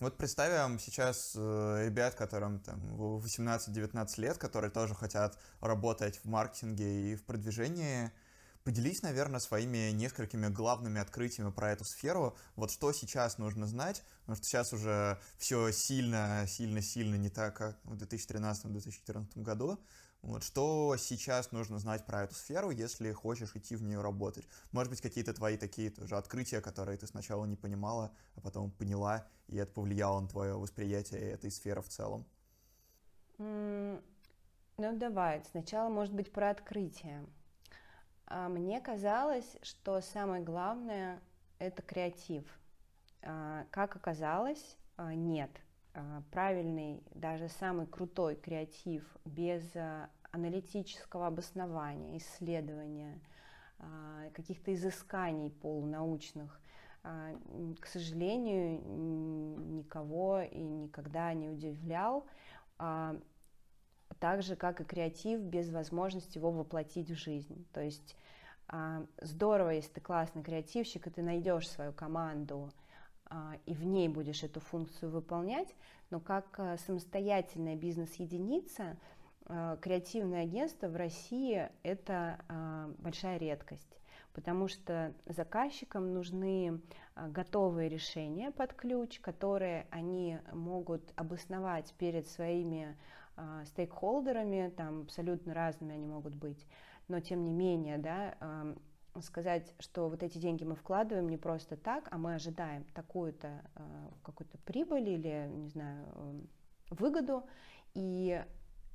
вот представим сейчас э, ребят, которым там 18-19 лет, которые тоже хотят работать в маркетинге и в продвижении, Поделись, наверное, своими несколькими главными открытиями про эту сферу. Вот что сейчас нужно знать, потому что сейчас уже все сильно, сильно, сильно не так, как в 2013-2014 году. Вот что сейчас нужно знать про эту сферу, если хочешь идти в нее работать? Может быть, какие-то твои такие тоже открытия, которые ты сначала не понимала, а потом поняла, и это повлияло на твое восприятие этой сферы в целом? Ну, давай. Сначала, может быть, про открытие. А мне казалось, что самое главное — это креатив. А, как оказалось, а, нет. А, правильный, даже самый крутой креатив без а, аналитического обоснования, исследования, а, каких-то изысканий полунаучных, к сожалению, никого и никогда не удивлял, так же, как и креатив без возможности его воплотить в жизнь. То есть здорово, если ты классный креативщик, и ты найдешь свою команду, и в ней будешь эту функцию выполнять, но как самостоятельная бизнес-единица – Э, креативное агентство в России – это э, большая редкость, потому что заказчикам нужны э, готовые решения под ключ, которые они могут обосновать перед своими стейкхолдерами, там абсолютно разными они могут быть, но тем не менее, да, сказать, что вот эти деньги мы вкладываем не просто так, а мы ожидаем такую-то какую-то прибыль или, не знаю, выгоду, и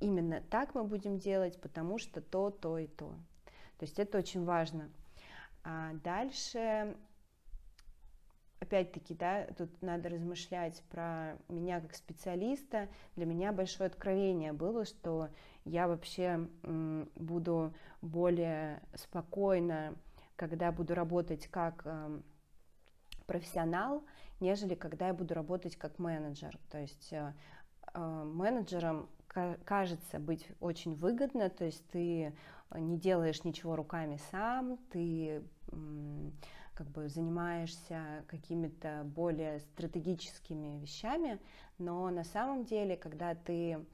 именно так мы будем делать, потому что то, то и то. То есть это очень важно. А дальше, опять-таки, да, тут надо размышлять про меня как специалиста. Для меня большое откровение было, что я вообще буду более спокойно, когда буду работать как эм, профессионал, нежели когда я буду работать как менеджер. То есть э, э, менеджером кажется быть очень выгодно, то есть ты не делаешь ничего руками сам, ты как бы занимаешься какими-то более стратегическими вещами, но на самом деле, когда ты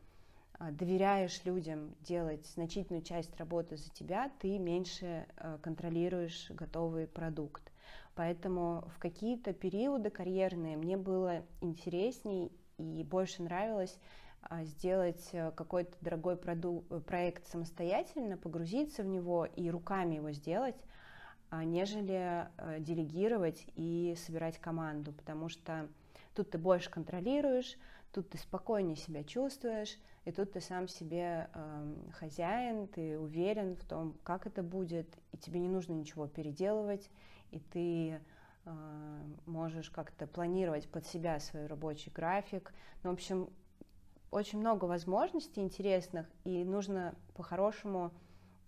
доверяешь людям делать значительную часть работы за тебя, ты меньше а, контролируешь готовый продукт. Поэтому в какие-то периоды карьерные мне было интересней и больше нравилось а, сделать какой-то дорогой э, проект самостоятельно, погрузиться в него и руками его сделать, а, нежели делегировать и собирать команду, потому что тут ты больше контролируешь, тут ты спокойнее себя чувствуешь, и тут ты сам себе э, хозяин, ты уверен в том, как это будет, и тебе не нужно ничего переделывать, и ты э, можешь как-то планировать под себя свой рабочий график. Ну, в общем, очень много возможностей интересных, и нужно по-хорошему,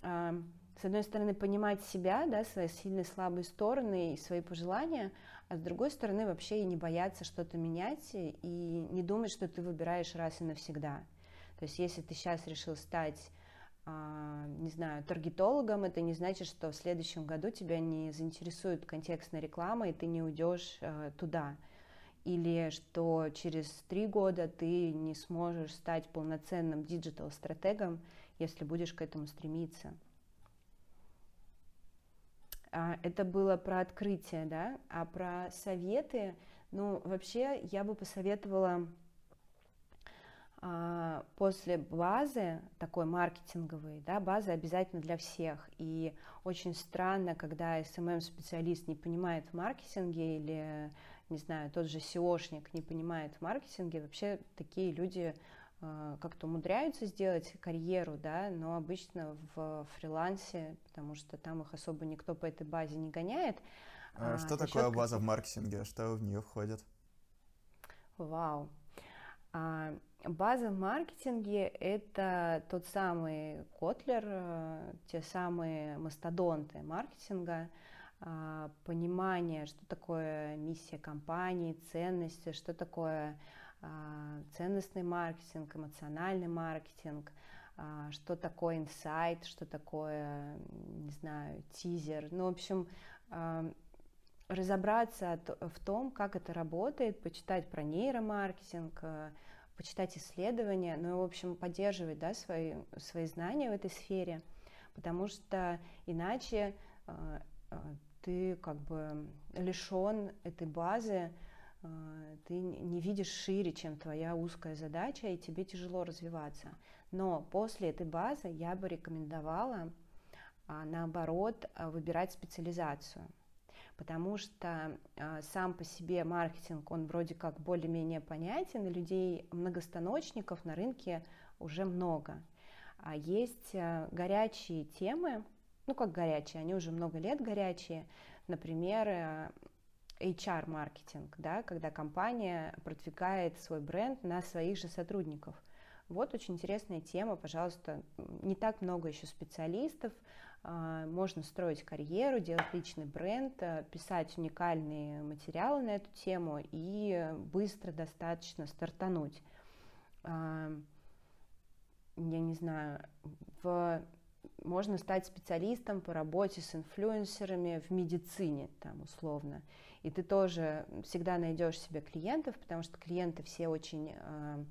э, с одной стороны, понимать себя, да, свои сильные, слабые стороны и свои пожелания, а с другой стороны, вообще и не бояться что-то менять, и не думать, что ты выбираешь раз и навсегда. То есть, если ты сейчас решил стать а, не знаю, таргетологом, это не значит, что в следующем году тебя не заинтересует контекстная реклама, и ты не уйдешь э, туда или что через три года ты не сможешь стать полноценным digital-стратегом, если будешь к этому стремиться. А, это было про открытие, да, а про советы, ну, вообще я бы посоветовала а, после базы, такой маркетинговой, да, база обязательно для всех. И очень странно, когда SMM-специалист не понимает в маркетинге или не знаю, тот же SEOшник не понимает в маркетинге, вообще такие люди как-то умудряются сделать карьеру, да, но обычно в фрилансе, потому что там их особо никто по этой базе не гоняет. А, а что такое база в маркетинге? Что в нее входит? Вау. А, база в маркетинге – это тот самый Котлер, э, те самые мастодонты маркетинга, а, понимание, что такое миссия компании, ценности, что такое а, ценностный маркетинг, эмоциональный маркетинг, а, что такое инсайт, что такое, не знаю, тизер. Ну, в общем, разобраться в том, как это работает, почитать про нейромаркетинг, почитать исследования, ну в общем, поддерживать да, свои, свои знания в этой сфере, потому что иначе ты как бы лишен этой базы, а, ты не видишь шире, чем твоя узкая задача, и тебе тяжело развиваться. Но после этой базы я бы рекомендовала, а, наоборот, а, выбирать специализацию. Потому что а, сам по себе маркетинг, он вроде как более-менее понятен, и людей многостаночников на рынке уже много. А есть горячие темы, ну как горячие, они уже много лет горячие, например, HR-маркетинг, да, когда компания продвигает свой бренд на своих же сотрудников. Вот очень интересная тема, пожалуйста, не так много еще специалистов, а, можно строить карьеру, делать личный бренд, э, писать уникальные материалы на эту тему и быстро достаточно стартануть. А, я не знаю, в можно стать специалистом по работе с инфлюенсерами в медицине, там условно. И ты тоже всегда найдешь себе клиентов, потому что клиенты все очень э,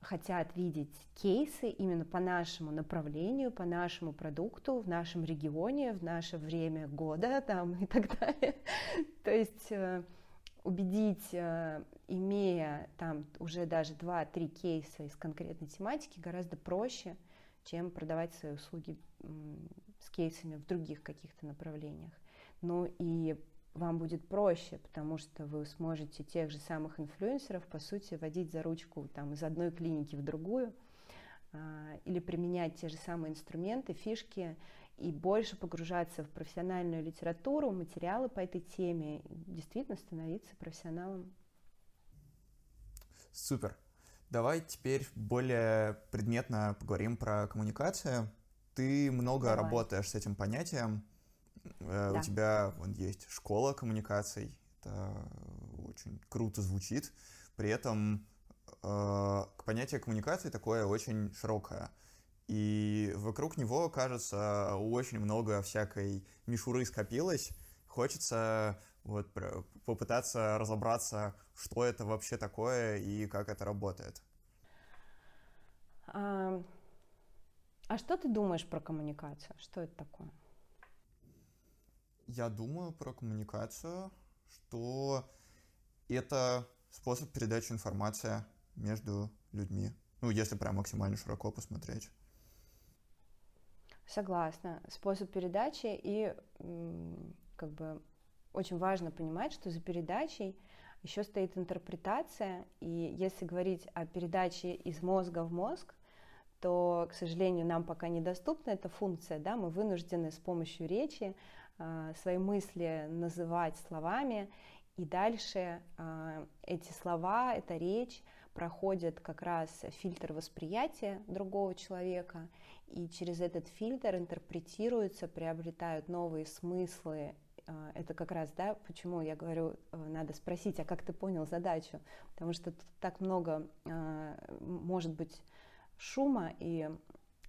хотят видеть кейсы именно по нашему направлению, по нашему продукту, в нашем регионе, в наше время года там, и так далее. То есть э, убедить, э, имея там уже даже 2-3 кейса из конкретной тематики, гораздо проще, чем продавать свои услуги с кейсами в других каких-то направлениях. Ну и вам будет проще, потому что вы сможете тех же самых инфлюенсеров, по сути, водить за ручку там, из одной клиники в другую, а, или применять те же самые инструменты, фишки, и больше погружаться в профессиональную литературу, материалы по этой теме, действительно становиться профессионалом. Супер. Давай теперь более предметно поговорим про коммуникацию. Ты много Давай. работаешь с этим понятием. Э, да. У тебя вон, есть школа коммуникаций. Это очень круто звучит. При этом э, понятие коммуникации такое очень широкое. И вокруг него, кажется, очень много всякой мишуры скопилось. Хочется вот попытаться разобраться, что это вообще такое и как это работает. А, а что ты думаешь про коммуникацию? Что это такое? Я думаю про коммуникацию, что это способ передачи информации между людьми. Ну, если прям максимально широко посмотреть. Согласна. Способ передачи и как бы очень важно понимать, что за передачей еще стоит интерпретация, и если говорить о передаче из мозга в мозг, то, к сожалению, нам пока недоступна эта функция, да, мы вынуждены с помощью речи свои мысли называть словами, и дальше э, эти слова, эта речь проходят как раз фильтр восприятия другого человека, и через этот фильтр интерпретируются, приобретают новые смыслы. А, это как раз, да, почему я говорю, э, надо спросить, а как ты понял задачу, потому что тут так много может быть шума, и,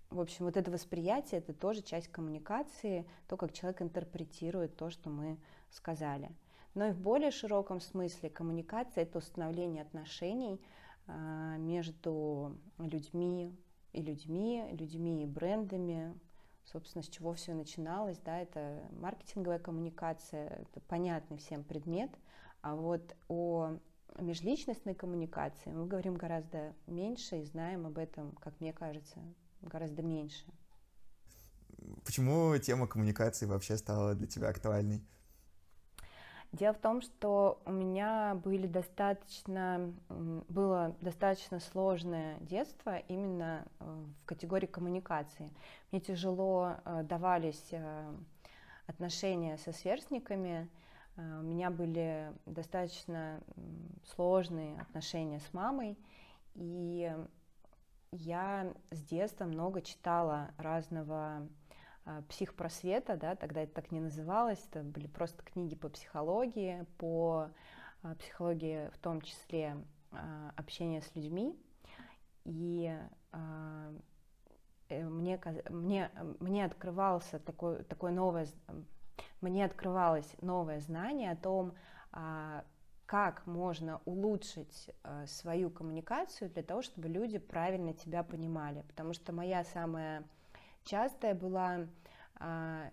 в общем, вот это восприятие, это тоже часть коммуникации, то, как человек интерпретирует то, что мы сказали. Но и в более широком смысле коммуникация – это установление отношений а, между людьми и людьми, людьми и брендами, собственно, с чего все начиналось, да, это маркетинговая коммуникация, это понятный всем предмет, а вот о межличностной коммуникации мы говорим гораздо меньше и знаем об этом, как мне кажется, гораздо меньше. Почему тема коммуникации вообще стала для тебя актуальной? Дело в том, что у меня были достаточно, было достаточно сложное детство именно э, в категории коммуникации. Мне тяжело э, давались э, отношения со сверстниками, у меня были достаточно сложные отношения с мамой, и я с детства много читала разного а, психпросвета, да, тогда это так не называлось, это были просто книги по психологии, по а, психологии в том числе а, общения с людьми. И э, мне, мне, мне открывался такое, такое новое, мне открывалось новое знание о том, как можно улучшить свою коммуникацию для того, чтобы люди правильно тебя понимали. Потому что моя самая частая была, а,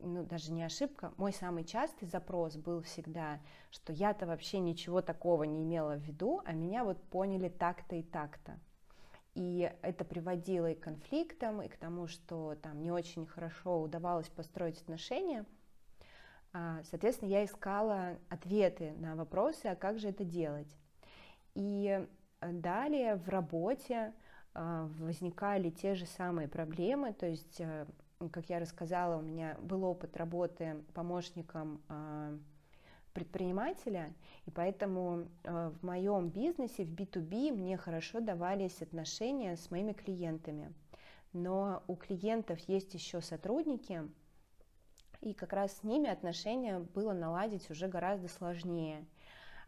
ну даже не ошибка, мой самый частый запрос был всегда, что я-то вообще ничего такого не имела в виду, а меня вот поняли так-то и так-то. И это приводило и к конфликтам, и к тому, что там не очень хорошо удавалось построить отношения. А, соответственно, я искала ответы на вопросы, а как же это делать. И далее в работе а, возникали те же самые проблемы, то есть, э, как я рассказала, у меня был опыт работы помощником а, предпринимателя, и поэтому э, в моем бизнесе, в B2B, мне хорошо давались отношения с моими клиентами. Но у клиентов есть еще сотрудники, и как раз с ними отношения было наладить уже гораздо сложнее.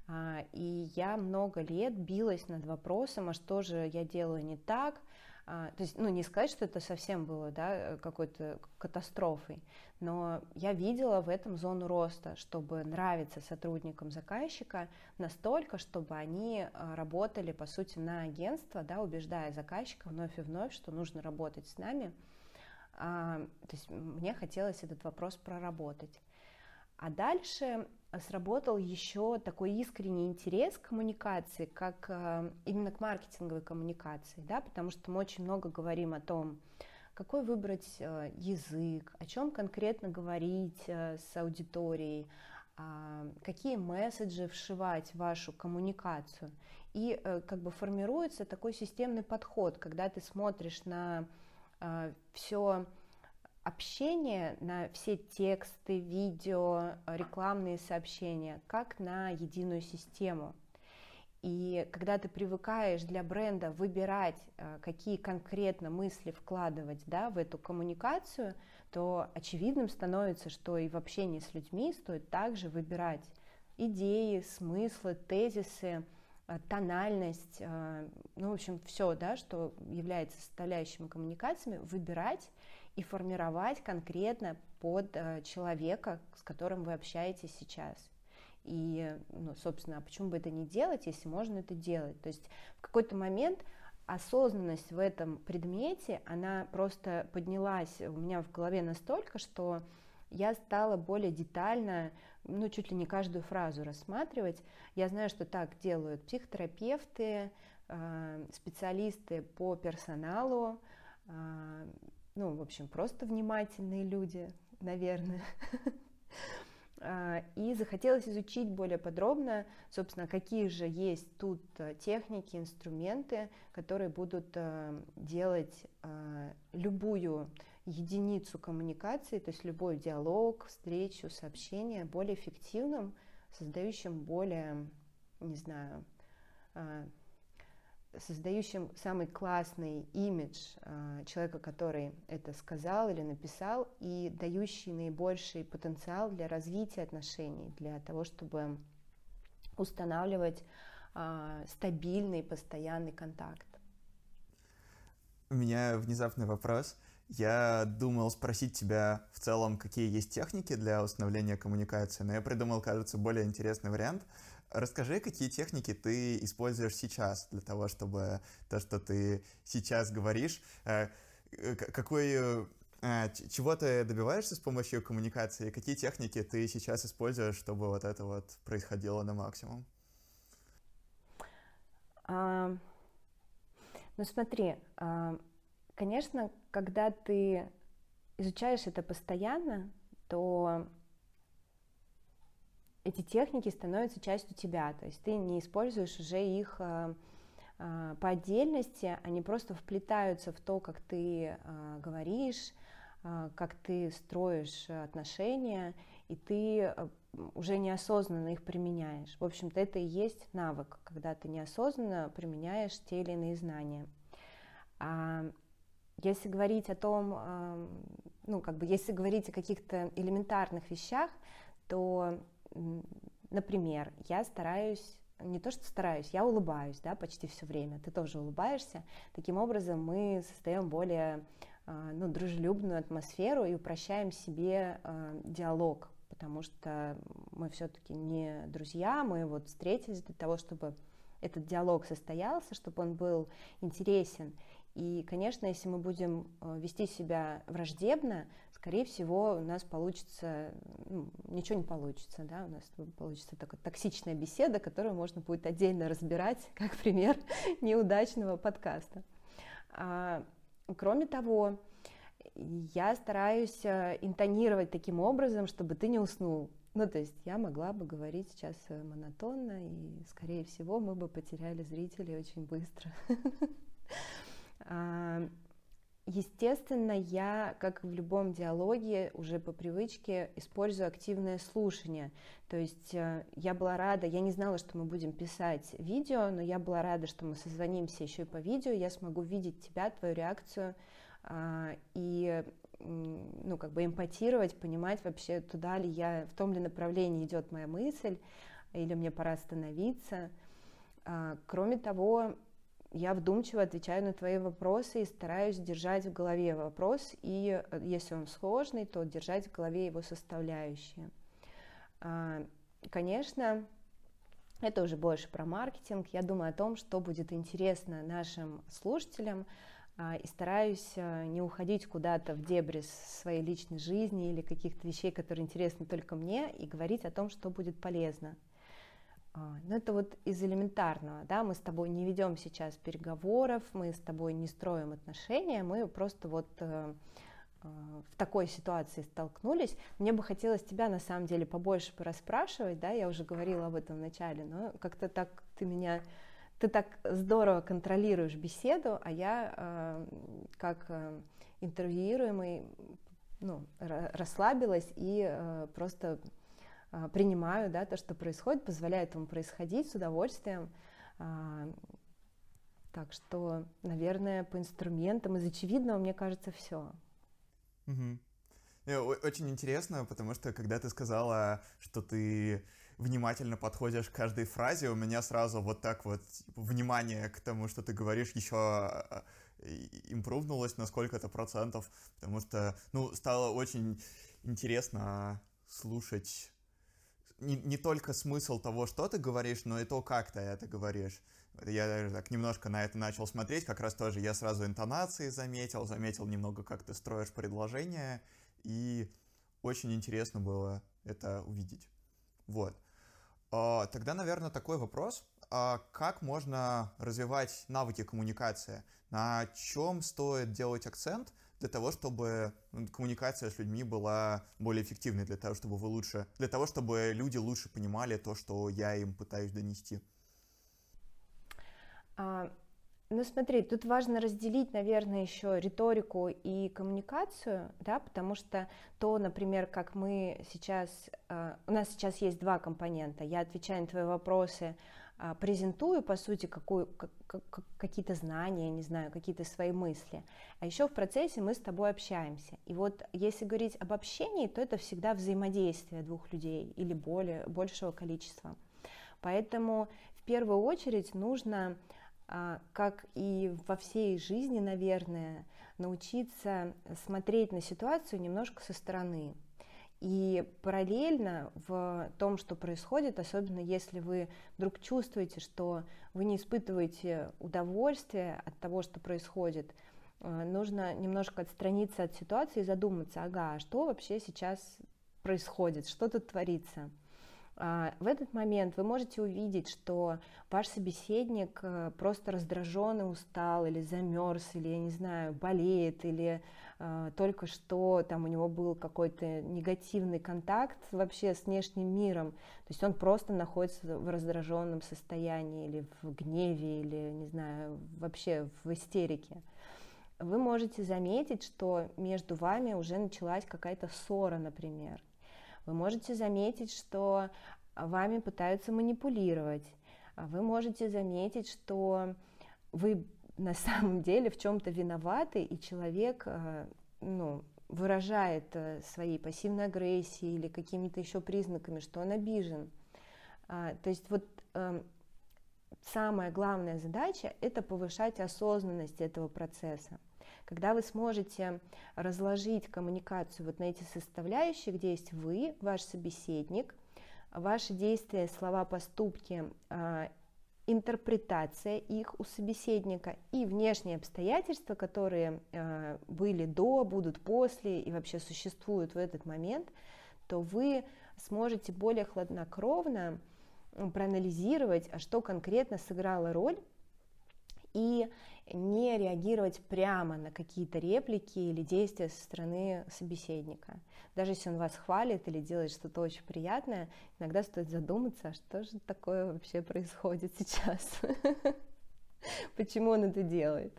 А, и я много лет билась над вопросом, а что же я делаю не так, а, то есть, ну, не сказать, что это совсем было, да, какой-то катастрофой, но я видела в этом зону роста, чтобы нравиться сотрудникам заказчика настолько, чтобы они а, работали, по сути, на агентство, да, убеждая заказчика вновь и вновь, что нужно работать с нами. А, то есть мне хотелось этот вопрос проработать. А дальше сработал еще такой искренний интерес к коммуникации, как э, именно к маркетинговой коммуникации, да, потому что мы очень много говорим о том, какой выбрать э, язык, о чем конкретно говорить э, с аудиторией, а, какие месседжи вшивать в вашу коммуникацию. И как бы формируется такой системный подход, когда ты смотришь на все общение на все тексты, видео, рекламные сообщения, как на единую систему. И когда ты привыкаешь для бренда выбирать, э, какие конкретно мысли вкладывать да, в эту коммуникацию, то очевидным становится, что и в общении с людьми стоит также выбирать идеи, смыслы, тезисы, э, тональность, э, ну, в общем, все, да, что является составляющими коммуникациями, выбирать и формировать конкретно под э, человека, с которым вы общаетесь сейчас. И, ну, собственно, а почему бы это не делать, если можно это делать? То есть в какой-то момент осознанность в этом предмете, она просто поднялась у меня в голове настолько, что я стала более детально, ну, чуть ли не каждую фразу рассматривать. Я знаю, что так делают психотерапевты, э, специалисты по персоналу, э, ну, в общем, просто внимательные люди, наверное. А, и захотелось изучить более подробно, собственно, какие же есть тут э, техники, инструменты, которые будут э, делать э, любую единицу коммуникации, то есть любой диалог, встречу, сообщение более эффективным, создающим более, не знаю, создающим самый классный имидж э, человека, который это сказал или написал, и дающий наибольший потенциал для развития отношений, для того, чтобы устанавливать э, стабильный, постоянный контакт. У меня внезапный вопрос. Я думал спросить тебя в целом, какие есть техники для установления коммуникации, но я придумал, кажется, более интересный вариант — Расскажи, какие техники ты используешь сейчас для того, чтобы то, что ты сейчас говоришь, э, какой, э, чего ты добиваешься с помощью коммуникации, какие техники ты сейчас используешь, чтобы вот это вот происходило на максимум? А, ну смотри, а, конечно, когда ты изучаешь это постоянно, то эти техники становятся частью тебя, то есть ты не используешь уже их э, э, по отдельности, они просто вплетаются в то, как ты э, говоришь, как ты строишь отношения, и ты уже неосознанно их применяешь. В общем-то, это и есть навык, когда ты неосознанно применяешь те или иные знания. А если говорить о том, ну, как бы, если говорить о каких-то элементарных вещах, то например, я стараюсь не то, что стараюсь, я улыбаюсь, да, почти все время. Ты тоже улыбаешься. Таким образом, мы создаем более а, ну, дружелюбную атмосферу и упрощаем себе э, диалог, потому что мы все-таки не друзья, мы вот встретились для того, чтобы этот диалог состоялся, чтобы он был интересен. И, конечно, если мы будем э, вести себя враждебно, скорее всего, у нас получится, ну, ничего не получится, да, у нас получится такая токсичная беседа, которую можно будет отдельно разбирать, как пример неудачного подкаста. А, кроме того, я стараюсь э, интонировать таким образом, чтобы ты не уснул. Ну, то есть я могла бы говорить сейчас э, монотонно, и, скорее всего, мы бы потеряли зрителей очень быстро. Естественно, я, как в любом диалоге, уже по привычке использую активное слушание. То есть э, я была рада, я не знала, что мы будем писать видео, но я была рада, что мы созвонимся еще и по видео, я смогу видеть тебя, твою реакцию, а, и ну, как бы эмпатировать, понимать вообще, туда ли я, в том ли направлении идет моя мысль, или мне пора остановиться. А, кроме того, я вдумчиво отвечаю на твои вопросы и стараюсь держать в голове вопрос, и э, если он сложный, то держать в голове его составляющие. А, конечно, это уже больше про маркетинг. Я думаю о том, что будет интересно нашим слушателям, а, и стараюсь а, не уходить куда-то в дебри своей личной жизни или каких-то вещей, которые интересны только мне, и говорить о том, что будет полезно. А, ну, это вот из элементарного, да, мы с тобой не ведем сейчас переговоров, мы с тобой не строим отношения, мы просто вот э, в такой ситуации столкнулись. Мне бы хотелось тебя на самом деле побольше порасспрашивать, да, я уже говорила об этом в начале, но как-то так ты меня ты так здорово контролируешь беседу, а я э, как э, интервьюируемый ну, расслабилась и э, просто э, принимаю да, то, что происходит, позволяю этому происходить с удовольствием. Э, так что, наверное, по инструментам из очевидного, мне кажется, все. Угу. Очень интересно, потому что когда ты сказала, что ты внимательно подходишь к каждой фразе, у меня сразу вот так вот типа, внимание к тому, что ты говоришь, еще а, импровнулось на сколько-то процентов, потому что, ну, стало очень интересно слушать не, не только смысл того, что ты говоришь, но и то, как ты это говоришь. Я так немножко на это начал смотреть, как раз тоже я сразу интонации заметил, заметил немного, как ты строишь предложение, и очень интересно было это увидеть. Вот. А, тогда, наверное, такой вопрос. А как можно развивать навыки коммуникации? На чем стоит делать акцент для того, чтобы коммуникация с людьми была более эффективной, для того, чтобы вы лучше, для того, чтобы люди лучше понимали то, что я им пытаюсь донести? А, ну смотри, тут важно разделить, наверное, еще риторику и коммуникацию, да, потому что то, например, как мы сейчас, э, у нас сейчас есть два компонента. Я отвечаю на твои вопросы, презентую, по сути, какую, как, какие-то знания, не знаю, какие-то свои мысли. А еще в процессе мы с тобой общаемся. И вот если говорить об общении, то это всегда взаимодействие двух людей или более, большего количества. Поэтому в первую очередь нужно а, как и во всей жизни, наверное, научиться смотреть на ситуацию немножко со стороны. И параллельно в том, что происходит, особенно если вы вдруг чувствуете, что вы не испытываете удовольствия от того, что происходит, а, нужно немножко отстраниться от ситуации и задуматься, ага, а что вообще сейчас происходит, что тут творится – а, в этот момент вы можете увидеть, что ваш собеседник э, просто раздражен и устал, или замерз, или, я не знаю, болеет, или э, только что там у него был какой-то негативный контакт вообще с внешним миром. То есть он просто находится в раздраженном состоянии, или в гневе, или, не знаю, вообще в истерике. Вы можете заметить, что между вами уже началась какая-то ссора, например, вы можете заметить, что вами пытаются манипулировать. Вы можете заметить, что вы на самом деле в чем-то виноваты, и человек э, ну, выражает э, своей пассивной агрессией или какими-то еще признаками, что он обижен. А, то есть вот эм, самая главная задача – это повышать осознанность этого процесса. Когда вы сможете разложить коммуникацию вот на эти составляющие, где есть вы, ваш собеседник, ваши действия, слова, поступки, а, интерпретация их у собеседника и внешние обстоятельства, которые а, были до, будут после и вообще существуют в этот момент, то вы сможете более хладнокровно проанализировать, а что конкретно сыграло роль и не реагировать прямо на какие-то реплики или действия со стороны собеседника. Даже если он вас хвалит или делает что-то очень приятное, иногда стоит задуматься, а что же такое вообще происходит сейчас? Почему он это делает?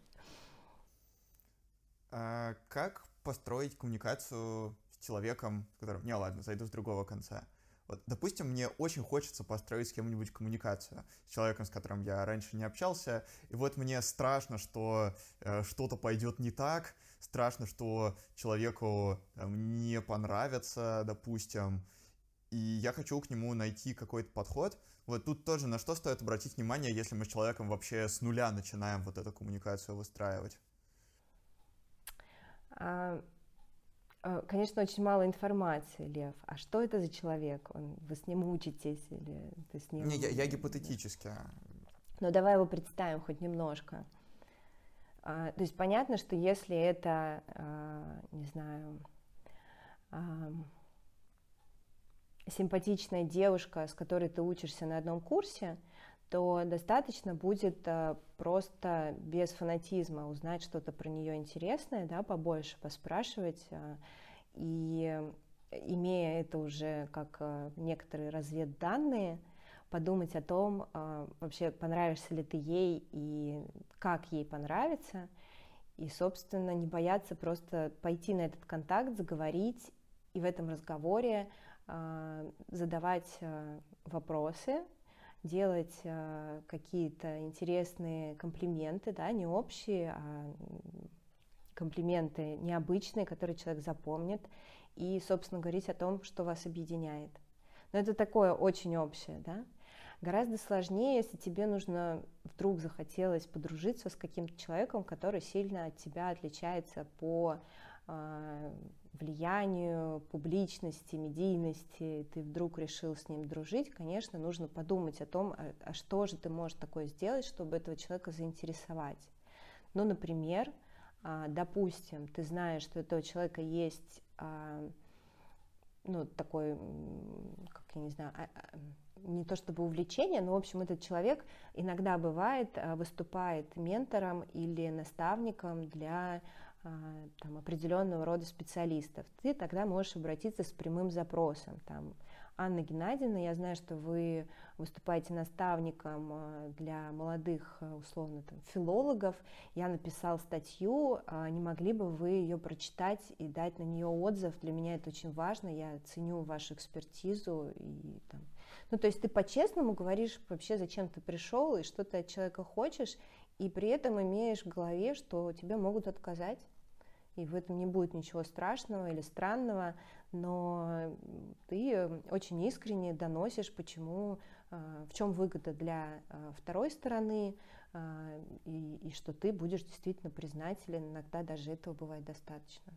А как построить коммуникацию с человеком, с которым... Не, ладно, зайду с другого конца. Вот, допустим, мне очень хочется построить с кем-нибудь коммуникацию, с человеком, с которым я раньше не общался, и вот мне страшно, что э, что-то пойдет не так, страшно, что человеку там, не понравится, допустим, и я хочу к нему найти какой-то подход. Вот тут тоже на что стоит обратить внимание, если мы с человеком вообще с нуля начинаем вот эту коммуникацию выстраивать? А, конечно, очень мало информации, Лев. А что это за человек? Он, вы с ним учитесь или ты с ним... Не, я, я гипотетически. Ну, давай его представим хоть немножко. А, то есть понятно, что если это, а, не знаю, а, симпатичная девушка, с которой ты учишься на одном курсе, то достаточно будет а, просто без фанатизма узнать что-то про нее интересное, да, побольше поспрашивать, а, и имея это уже как а, некоторые разведданные, подумать о том, вообще понравишься ли ты ей и как ей понравится, и, собственно, не бояться просто пойти на этот контакт, заговорить, и в этом разговоре задавать вопросы, делать э, какие-то интересные комплименты, да, не общие, а комплименты необычные, которые человек запомнит, и, собственно, говорить о том, что вас объединяет. Но это такое очень общее, да. Гораздо сложнее, если тебе нужно вдруг захотелось подружиться с каким-то человеком, который сильно от тебя отличается по влиянию, публичности, медийности, ты вдруг решил с ним дружить, конечно, нужно подумать о том, а, а что же ты можешь такое сделать, чтобы этого человека заинтересовать. Ну, например, а, допустим, ты знаешь, что у этого человека есть а, ну, такой, как я не знаю, не то чтобы увлечение, но, в общем, этот человек иногда бывает, выступает ментором или наставником для а, там, определенного рода специалистов, ты тогда можешь обратиться с прямым запросом. Там, Анна Геннадьевна, я знаю, что вы выступаете наставником а, для молодых, а, условно, там, филологов. Я написал статью, не могли бы вы ее прочитать и дать на нее отзыв? Для меня это очень важно, я ценю вашу экспертизу. И, там... Ну, то есть ты по-честному говоришь вообще, зачем ты пришел и что ты от человека хочешь, и при этом имеешь в голове, что тебе могут отказать и в этом не будет ничего страшного или странного, но ты очень искренне доносишь, почему, а, в чем выгода для а, второй стороны, а, и, и что ты будешь действительно признателен, иногда даже этого бывает достаточно.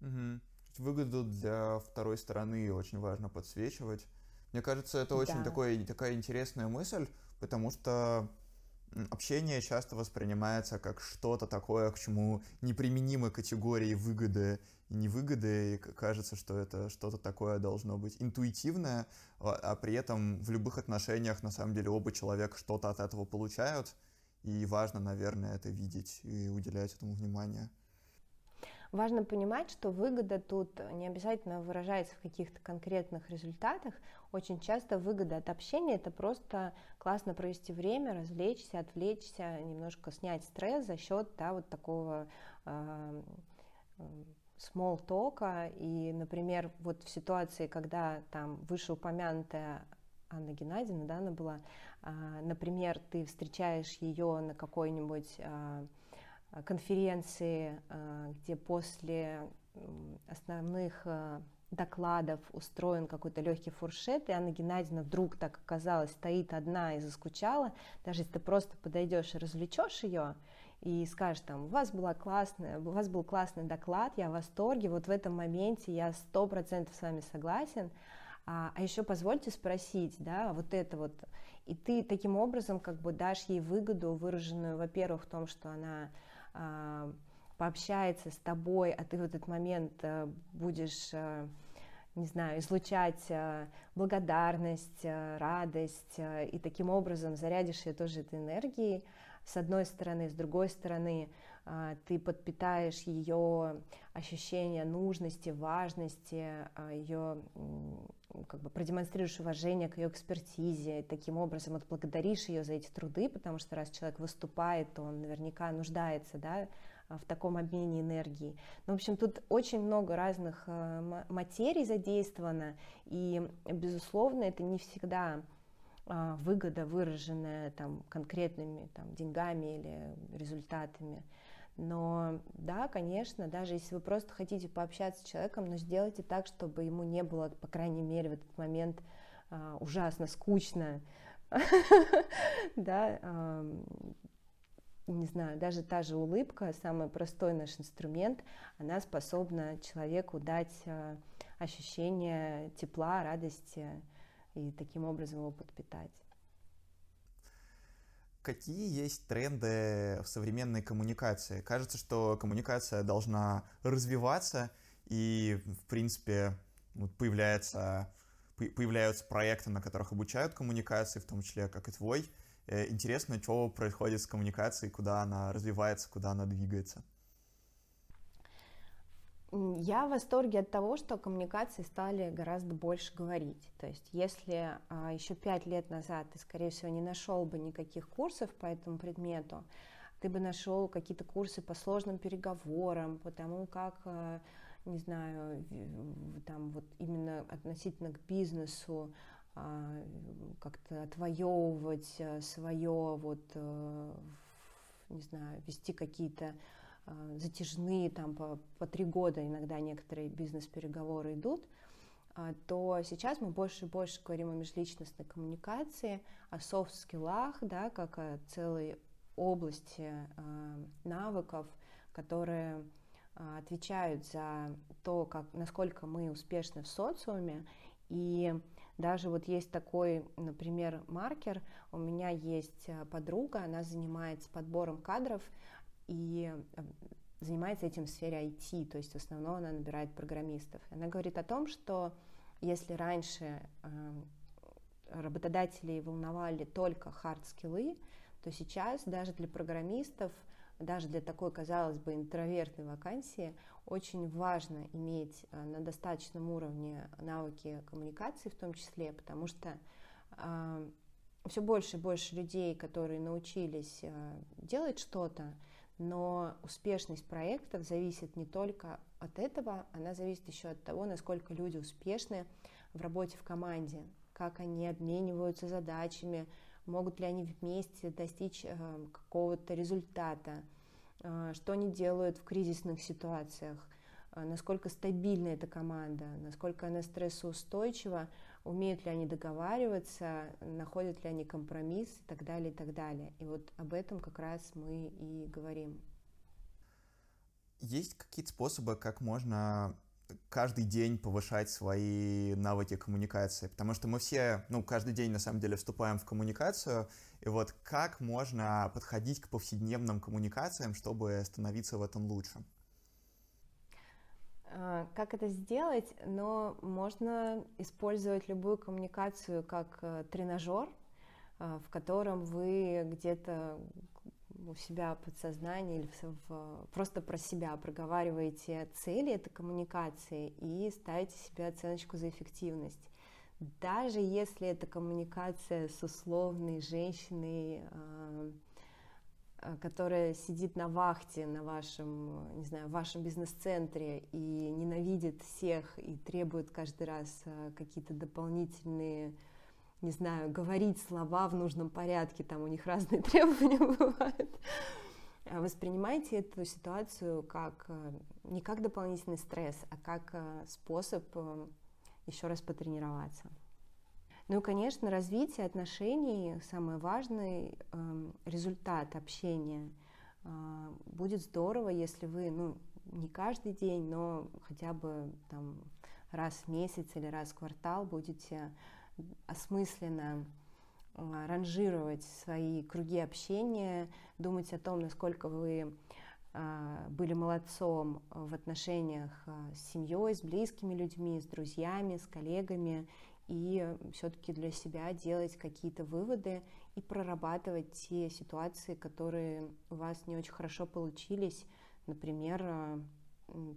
Угу. Выгоду для второй стороны очень важно подсвечивать. Мне кажется, это очень да. такой, такая интересная мысль, потому что общение часто воспринимается как что-то такое, к чему неприменимы категории выгоды и невыгоды, и кажется, что это что-то такое должно быть интуитивное, а, а при этом в любых отношениях на самом деле оба человека что-то от этого получают, и важно, наверное, это видеть и уделять этому внимание. Важно понимать, что выгода тут не обязательно выражается в каких-то конкретных результатах. Очень часто выгода от общения это просто классно провести время, развлечься, отвлечься, немножко снять стресс за счет да, вот такого э, small talk. И, например, вот в ситуации, когда там вышеупомянутая Анна Геннадьевна, да, она была, э, например, ты встречаешь ее на какой-нибудь Э, конференции, э, где после основных э, докладов устроен какой-то легкий фуршет, и Анна Геннадьевна вдруг так оказалась, стоит одна и заскучала, даже если ты просто подойдешь и развлечешь ее, и скажешь там, у вас была классная, у вас был классный доклад, я в восторге, вот в этом моменте я сто процентов с вами согласен, а, а еще позвольте спросить, да, вот это вот, и ты таким образом как бы дашь ей выгоду, выраженную, во-первых, в том, что она пообщается с тобой, а ты в этот момент э, будешь, э, не знаю, излучать э, благодарность, радость, и таким образом зарядишь ее тоже этой энергией, с одной стороны, с другой стороны, ты подпитаешь ее ощущение нужности, важности, ее как бы продемонстрируешь уважение к ее экспертизе, и таким образом отблагодаришь ее за эти труды, потому что раз человек выступает, то он наверняка нуждается да, в таком обмене энергии. Ну, в общем, тут очень много разных материй задействовано, и, безусловно, это не всегда а, выгода, выраженная там, конкретными там, деньгами или результатами. Но да, конечно, даже если вы просто хотите пообщаться с человеком, но сделайте так, чтобы ему не было, по крайней мере, в этот момент а, ужасно скучно, да, не знаю, даже та же улыбка, самый простой наш инструмент, она способна человеку дать э, ощущение тепла, радости и таким образом его подпитать. Какие есть тренды в современной коммуникации? Кажется, что коммуникация должна развиваться, и, в принципе, появляется, появляются проекты, на которых обучают коммуникации, в том числе, как и твой. Э, интересно, что происходит с коммуникацией, куда она развивается, куда она двигается. Я в восторге от того, что коммуникации стали гораздо больше говорить. То есть, если а, еще пять лет назад ты, скорее всего, не нашел бы никаких курсов по этому предмету, ты бы нашел какие-то курсы по сложным переговорам, по тому, как, а, не знаю, там вот именно относительно к бизнесу а, как-то отвоевывать э, свое, вот, э, не знаю, вести какие-то а, затяжные, там, по, по три года иногда некоторые бизнес-переговоры идут, а, то сейчас мы больше и больше говорим о межличностной коммуникации, о софт-скиллах, да, как о целой области навыков, которые отвечают за то, как, насколько мы успешны в социуме, и даже вот есть такой, например, маркер. У меня есть подруга, она занимается подбором кадров и э, занимается этим в сфере IT, то есть в основном она набирает программистов. Она говорит о том, что если раньше э, работодателей волновали только хард-скиллы, то сейчас даже для программистов даже для такой, казалось бы, интровертной вакансии очень важно иметь э, на достаточном уровне навыки коммуникации в том числе, потому что э, все больше и больше людей, которые научились э, делать что-то, но успешность проектов зависит не только от этого, она зависит еще от того, насколько люди успешны в работе в команде, как они обмениваются задачами, могут ли они вместе достичь э, какого-то результата, э, что они делают в кризисных ситуациях, э, насколько стабильна эта команда, насколько она стрессоустойчива, умеют ли они договариваться, находят ли они компромисс и так далее, и так далее. И вот об этом как раз мы и говорим. Есть какие-то способы, как можно каждый день повышать свои навыки коммуникации, потому что мы все, ну, каждый день на самом деле вступаем в коммуникацию, и вот как можно подходить к повседневным коммуникациям, чтобы становиться в этом лучше? А, как это сделать? Но можно использовать любую коммуникацию как э, тренажер, э, в котором вы где-то у себя подсознание или в, просто про себя проговариваете цели этой коммуникации и ставите себе оценочку за эффективность. Даже если это коммуникация с условной женщиной, э, которая сидит на вахте на вашем, не знаю, вашем бизнес-центре и ненавидит всех и требует каждый раз э, какие-то дополнительные не знаю, говорить слова в нужном порядке, там у них разные требования бывают. А воспринимайте эту ситуацию как э, не как дополнительный стресс, а как э, способ э, еще раз потренироваться. Ну и, конечно, развитие отношений – самый важный результат общения. Будет здорово, если вы, ну, не каждый день, но хотя бы там раз в месяц или раз в квартал будете осмысленно а, ранжировать свои круги общения, думать о том, насколько вы а, были молодцом в отношениях с семьей, с близкими людьми, с друзьями, с коллегами, и все-таки для себя делать какие-то выводы и прорабатывать те ситуации, которые у вас не очень хорошо получились, например, а,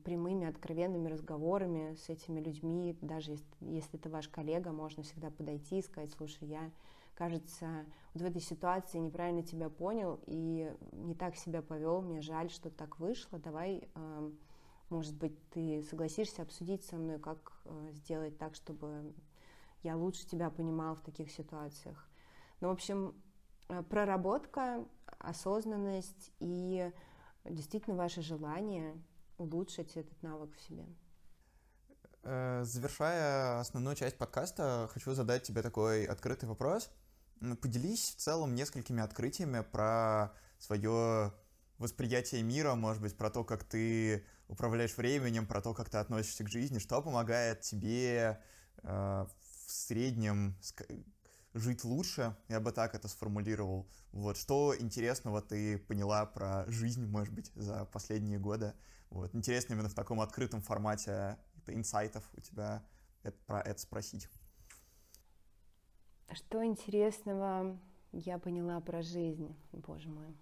прямыми, откровенными разговорами с этими людьми, даже если, если это ваш коллега, можно всегда подойти и сказать, слушай, я кажется, вот в этой ситуации неправильно тебя понял и не так себя повел, мне жаль, что так вышло, давай, может быть, ты согласишься обсудить со мной, как э, сделать так, чтобы я лучше тебя понимал в таких ситуациях. Ну, в общем, э, проработка, осознанность и действительно ваше желание улучшить этот навык в себе. Э, завершая основную часть подкаста, хочу задать тебе такой открытый вопрос – Поделись в целом несколькими открытиями про свое восприятие мира, может быть, про то, как ты управляешь временем, про то, как ты относишься к жизни, что помогает тебе э, среднем жить лучше, я бы так это сформулировал. Вот, что интересного ты поняла про жизнь, может быть, за последние годы? Вот, интересно именно в таком открытом формате инсайтов у тебя это, про это спросить. Что интересного я поняла про жизнь, боже мой?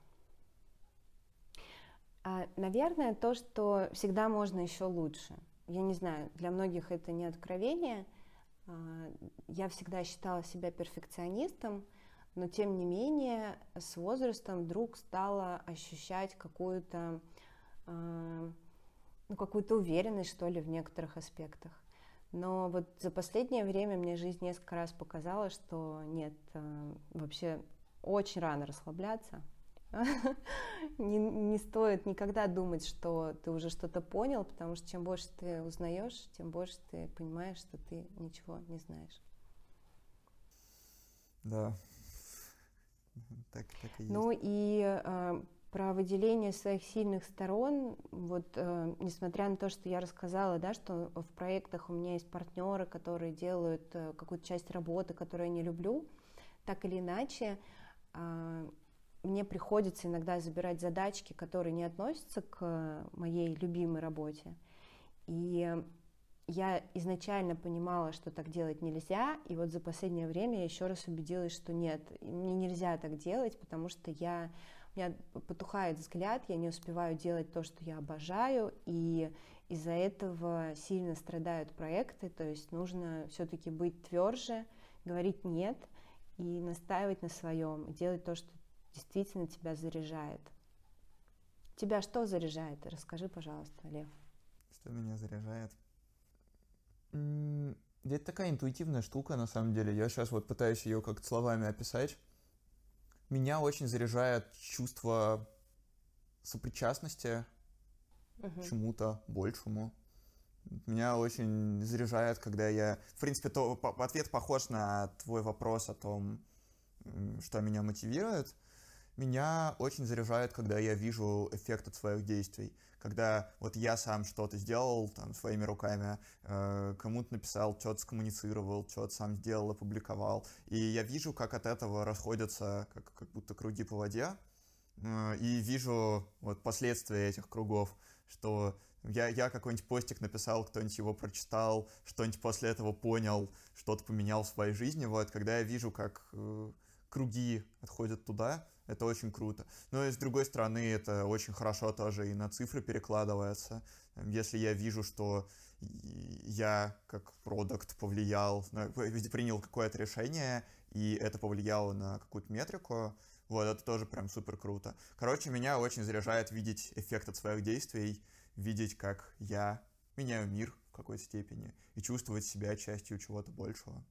А, наверное, то, что всегда можно еще лучше. Я не знаю, для многих это не откровение. А, я всегда считала себя перфекционистом, но тем не менее с возрастом вдруг стала ощущать какую-то а, ну, какую-то уверенность, что ли, в некоторых аспектах. Но вот за последнее время мне жизнь несколько раз показала, что нет, э, вообще очень рано расслабляться. не, не стоит никогда думать, что ты уже что-то понял, потому что чем больше ты узнаешь, тем больше ты понимаешь, что ты ничего не знаешь. Да. Так, так и есть. Ну и э, про выделение своих сильных сторон, вот э, несмотря на то, что я рассказала, да, что в проектах у меня есть партнеры, которые делают э, какую-то часть работы, которую я не люблю, так или иначе э, мне приходится иногда забирать задачки, которые не относятся к моей любимой работе. И я изначально понимала, что так делать нельзя, и вот за последнее время я еще раз убедилась, что нет, мне нельзя так делать, потому что я у меня потухает взгляд, я не успеваю делать то, что я обожаю, и из-за этого сильно страдают проекты, то есть нужно все-таки быть тверже, говорить нет и настаивать на своем, делать то, что действительно тебя заряжает. Тебя что заряжает? Расскажи, пожалуйста, Лев. Что меня заряжает? Это такая интуитивная штука, на самом деле. Я сейчас вот пытаюсь ее как-то словами описать меня очень заряжает чувство сопричастности uh-huh. чему-то большему. Меня очень заряжает, когда я... В принципе, то, ответ похож на твой вопрос о том, что меня мотивирует. Меня очень заряжает, когда я вижу эффект от своих действий. Когда вот я сам что-то сделал там своими руками, э, кому-то написал, что-то скоммуницировал, что-то сам сделал, опубликовал, и я вижу, как от этого расходятся как, как будто круги по воде, э, и вижу вот последствия этих кругов, что я, я какой-нибудь постик написал, кто-нибудь его прочитал, что-нибудь после этого понял, что-то поменял в своей жизни, вот, когда я вижу, как э, круги отходят туда, это очень круто. Но и с другой стороны, это очень хорошо тоже и на цифры перекладывается. Если я вижу, что я как продукт повлиял, принял какое-то решение, и это повлияло на какую-то метрику, вот, это тоже прям супер круто. Короче, меня очень заряжает видеть эффект от своих действий, видеть, как я меняю мир в какой-то степени и чувствовать себя частью чего-то большего.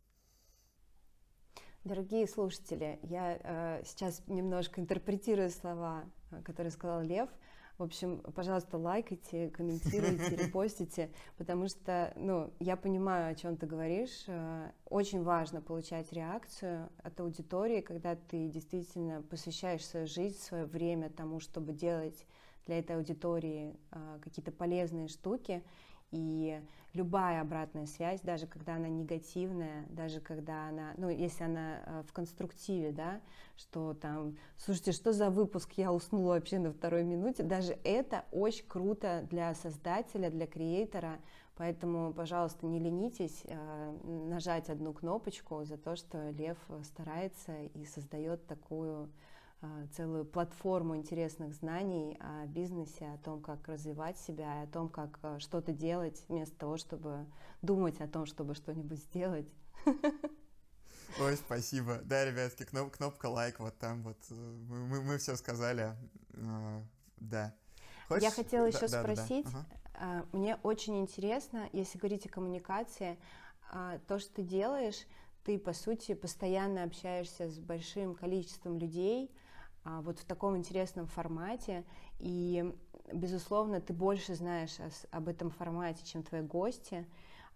Дорогие слушатели, я э, сейчас немножко интерпретирую слова, э, которые сказал Лев. В общем, пожалуйста, лайкайте, комментируйте, репостите, потому что, ну, я понимаю, о чем ты говоришь. Э, очень важно получать реакцию от аудитории, когда ты действительно посвящаешь свою жизнь, свое время тому, чтобы делать для этой аудитории э, какие-то полезные штуки. И любая обратная связь, даже когда она негативная, даже когда она, ну, если она э, в конструктиве, да, что там, слушайте, что за выпуск, я уснула вообще на второй минуте, даже это очень круто для создателя, для креатора, поэтому, пожалуйста, не ленитесь э, нажать одну кнопочку за то, что Лев старается и создает такую целую платформу интересных знаний о бизнесе, о том, как развивать себя, о том, как а, что-то делать, вместо того, чтобы думать о том, чтобы что-нибудь сделать. Ой, спасибо. Да, ребятки, кноп, кнопка лайк вот там вот. Э, мы, мы, мы все сказали. Uh, да. Хочешь? Я хотела еще да, спросить. Да, да. Ага. Мне очень интересно, если говорить о коммуникации, то, что ты делаешь, ты, по сути, постоянно общаешься с большим количеством людей, а, вот в таком интересном формате. И, безусловно, ты больше знаешь об этом формате, чем твои гости.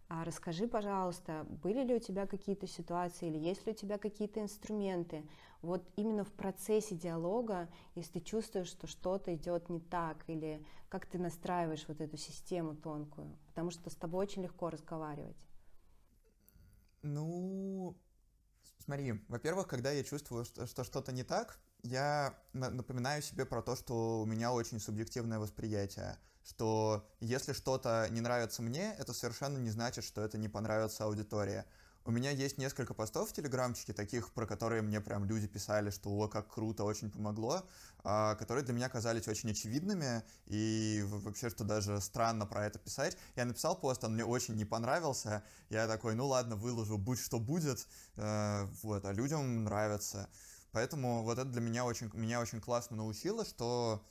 А расскажи, пожалуйста, были ли у тебя какие-то ситуации или есть ли у тебя какие-то инструменты, вот именно в процессе диалога, если ты чувствуешь, что что-то идет не так, или как ты настраиваешь вот эту систему тонкую, потому что с тобой очень легко разговаривать. Ну, смотри, во-первых, когда я чувствую, что, что что-то не так, я напоминаю себе про то, что у меня очень субъективное восприятие, что если что-то не нравится мне, это совершенно не значит, что это не понравится аудитории. У меня есть несколько постов в Телеграмчике, таких, про которые мне прям люди писали, что «О, как круто, очень помогло», а, которые для меня казались очень очевидными, и вообще, что даже странно про это писать. Я написал пост, он мне очень не понравился, я такой «Ну ладно, выложу, будь что будет», э, вот, а людям нравится. Поэтому вот это для меня очень, меня очень классно научило, что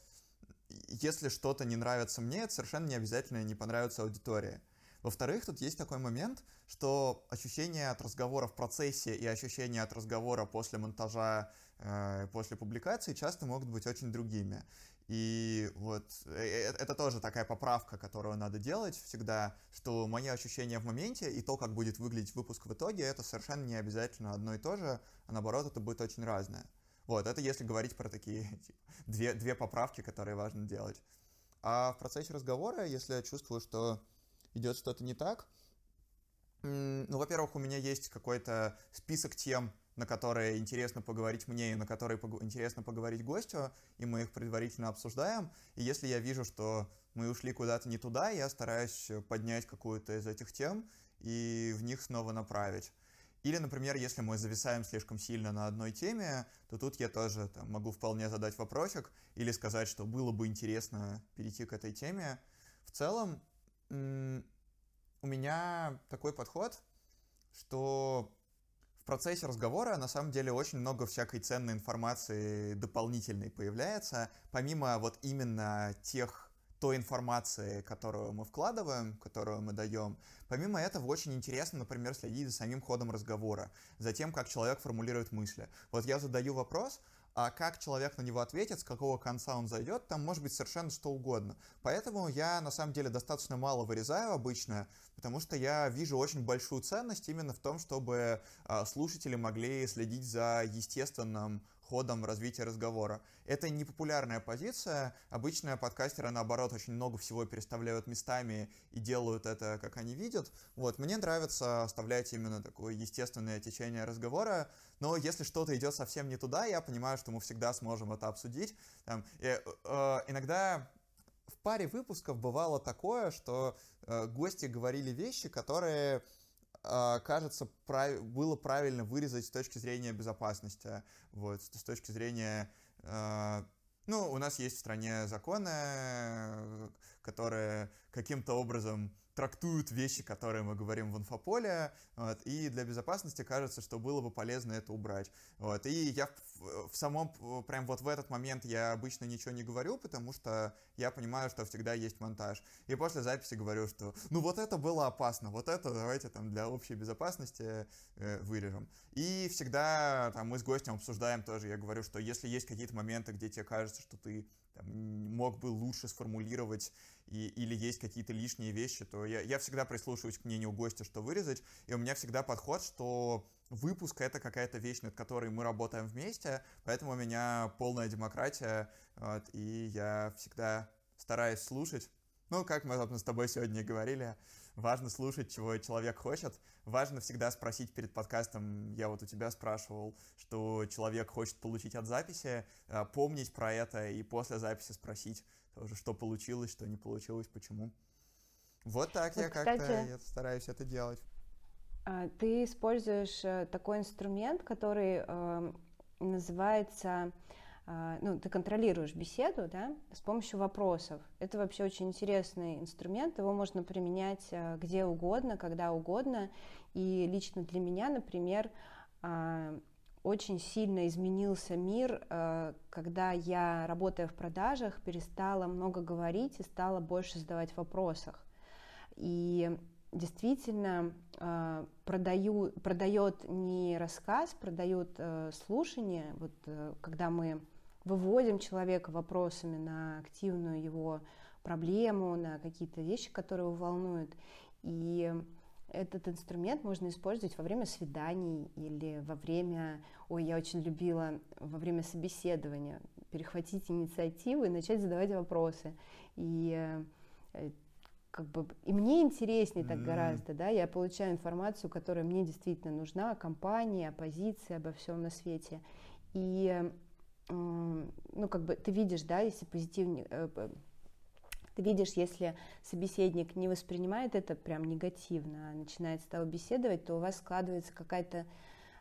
если что-то не нравится мне, это совершенно не обязательно не понравится аудитории. Во-вторых, тут есть такой момент, что ощущение от разговора в процессе и ощущение от разговора после монтажа, э, после публикации часто могут быть очень другими. И вот э, э, это тоже такая поправка, которую надо делать всегда, что мои ощущения в моменте и то, как будет выглядеть выпуск в итоге, это совершенно не обязательно одно и то же, а наоборот, это будет очень разное. Вот, это если говорить про такие типа, две, две поправки, которые важно делать. А в процессе разговора, если я чувствую, что идет что-то не так, ну, во-первых, у меня есть какой-то список тем, на которые интересно поговорить мне и на которые пог... интересно поговорить гостю, и мы их предварительно обсуждаем. И если я вижу, что мы ушли куда-то не туда, я стараюсь поднять какую-то из этих тем и в них снова направить. Или, например, если мы зависаем слишком сильно на одной теме, то тут я тоже там, могу вполне задать вопросик или сказать, что было бы интересно перейти к этой теме. В целом, у меня такой подход, что процессе разговора на самом деле очень много всякой ценной информации дополнительной появляется, помимо вот именно тех той информации, которую мы вкладываем, которую мы даем. Помимо этого, очень интересно, например, следить за самим ходом разговора, за тем, как человек формулирует мысли. Вот я задаю вопрос, а как человек на него ответит, с какого конца он зайдет, там может быть совершенно что угодно. Поэтому я на самом деле достаточно мало вырезаю обычно, потому что я вижу очень большую ценность именно в том, чтобы а, слушатели могли следить за естественным ходом развития разговора. Это непопулярная позиция. Обычно подкастеры, наоборот, очень много всего переставляют местами и делают это, как они видят. Вот, мне нравится оставлять именно такое естественное течение разговора, но если что-то идет совсем не туда, я понимаю, что мы всегда сможем это обсудить. Там, и, э, э, иногда в паре выпусков бывало такое, что э, гости говорили вещи, которые кажется, прав... было правильно вырезать с точки зрения безопасности, вот, с точки зрения... А, ну, у нас есть в стране законы, которые каким-то образом трактуют вещи, которые мы говорим в инфополе, вот, и для безопасности кажется, что было бы полезно это убрать. Вот, и я в, в самом, прям вот в этот момент я обычно ничего не говорю, потому что я понимаю, что всегда есть монтаж. И после записи говорю, что ну вот это было опасно, вот это давайте там для общей безопасности э, вырежем. И всегда там мы с гостем обсуждаем тоже, я говорю, что если есть какие-то моменты, где тебе кажется, что ты там, мог бы лучше сформулировать и, или есть какие-то лишние вещи, то я, я всегда прислушиваюсь к мнению гостя, что вырезать, и у меня всегда подход, что выпуск — это какая-то вещь, над которой мы работаем вместе, поэтому у меня полная демократия, вот, и я всегда стараюсь слушать, Ну, как мы, собственно, с тобой сегодня говорили, важно слушать, чего человек хочет. Важно всегда спросить перед подкастом, я вот у тебя спрашивал, что человек хочет получить от записи, а, помнить про это и после записи спросить тоже, что получилось, что не получилось, почему. Вот так вот, я как-то стараюсь это делать. А, ты используешь э, такой инструмент, который э, называется ну, ты контролируешь беседу, да, с помощью вопросов. Это вообще очень интересный инструмент, его можно применять а, где угодно, когда угодно. И лично для меня, например, а, очень сильно изменился мир, когда я, работая в продажах, перестала много говорить и стала больше задавать вопросов. И действительно продаю, продает не рассказ, продает э, слушание. Вот э, когда мы выводим человека вопросами на активную его проблему, на какие-то вещи, которые его волнуют. И этот инструмент можно использовать во время свиданий или во время, ой, я очень любила во время собеседования перехватить инициативу и начать задавать вопросы. И э, как бы и мне интереснее так mm-hmm. гораздо, да, я получаю информацию, которая мне действительно нужна, о компании, о позиции, обо всем на свете. И ну, как бы ты видишь, да, если позитивнее, э, ты видишь, если собеседник не воспринимает это прям негативно, а начинает с тобой беседовать, то у вас складывается какая-то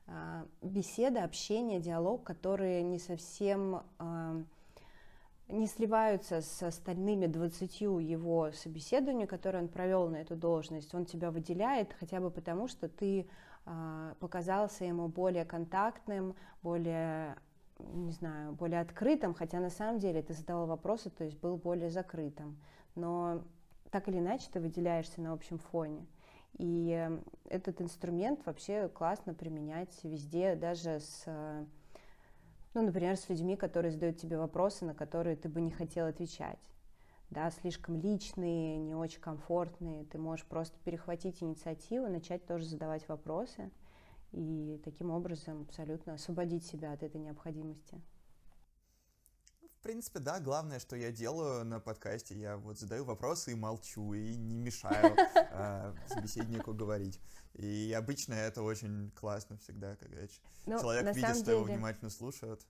а, беседа, общение, диалог, которые не совсем а, не сливаются с остальными двадцатью его собеседований, которые он провел на эту должность. Он тебя выделяет хотя бы потому, что ты а, показался ему более контактным, более не знаю, более открытым, хотя на самом деле ты задала вопросы, то есть был более закрытым. Но так или иначе ты выделяешься на общем фоне. И этот инструмент вообще классно применять везде, даже с, ну, например, с людьми, которые задают тебе вопросы, на которые ты бы не хотел отвечать. Да, слишком личные, не очень комфортные. Ты можешь просто перехватить инициативу, начать тоже задавать вопросы и таким образом абсолютно освободить себя от этой необходимости. В принципе, да, главное, что я делаю на подкасте, я вот задаю вопросы и молчу, и не мешаю э, собеседнику говорить. И обычно это очень классно всегда, когда ну, человек видит, что деле... его внимательно слушают.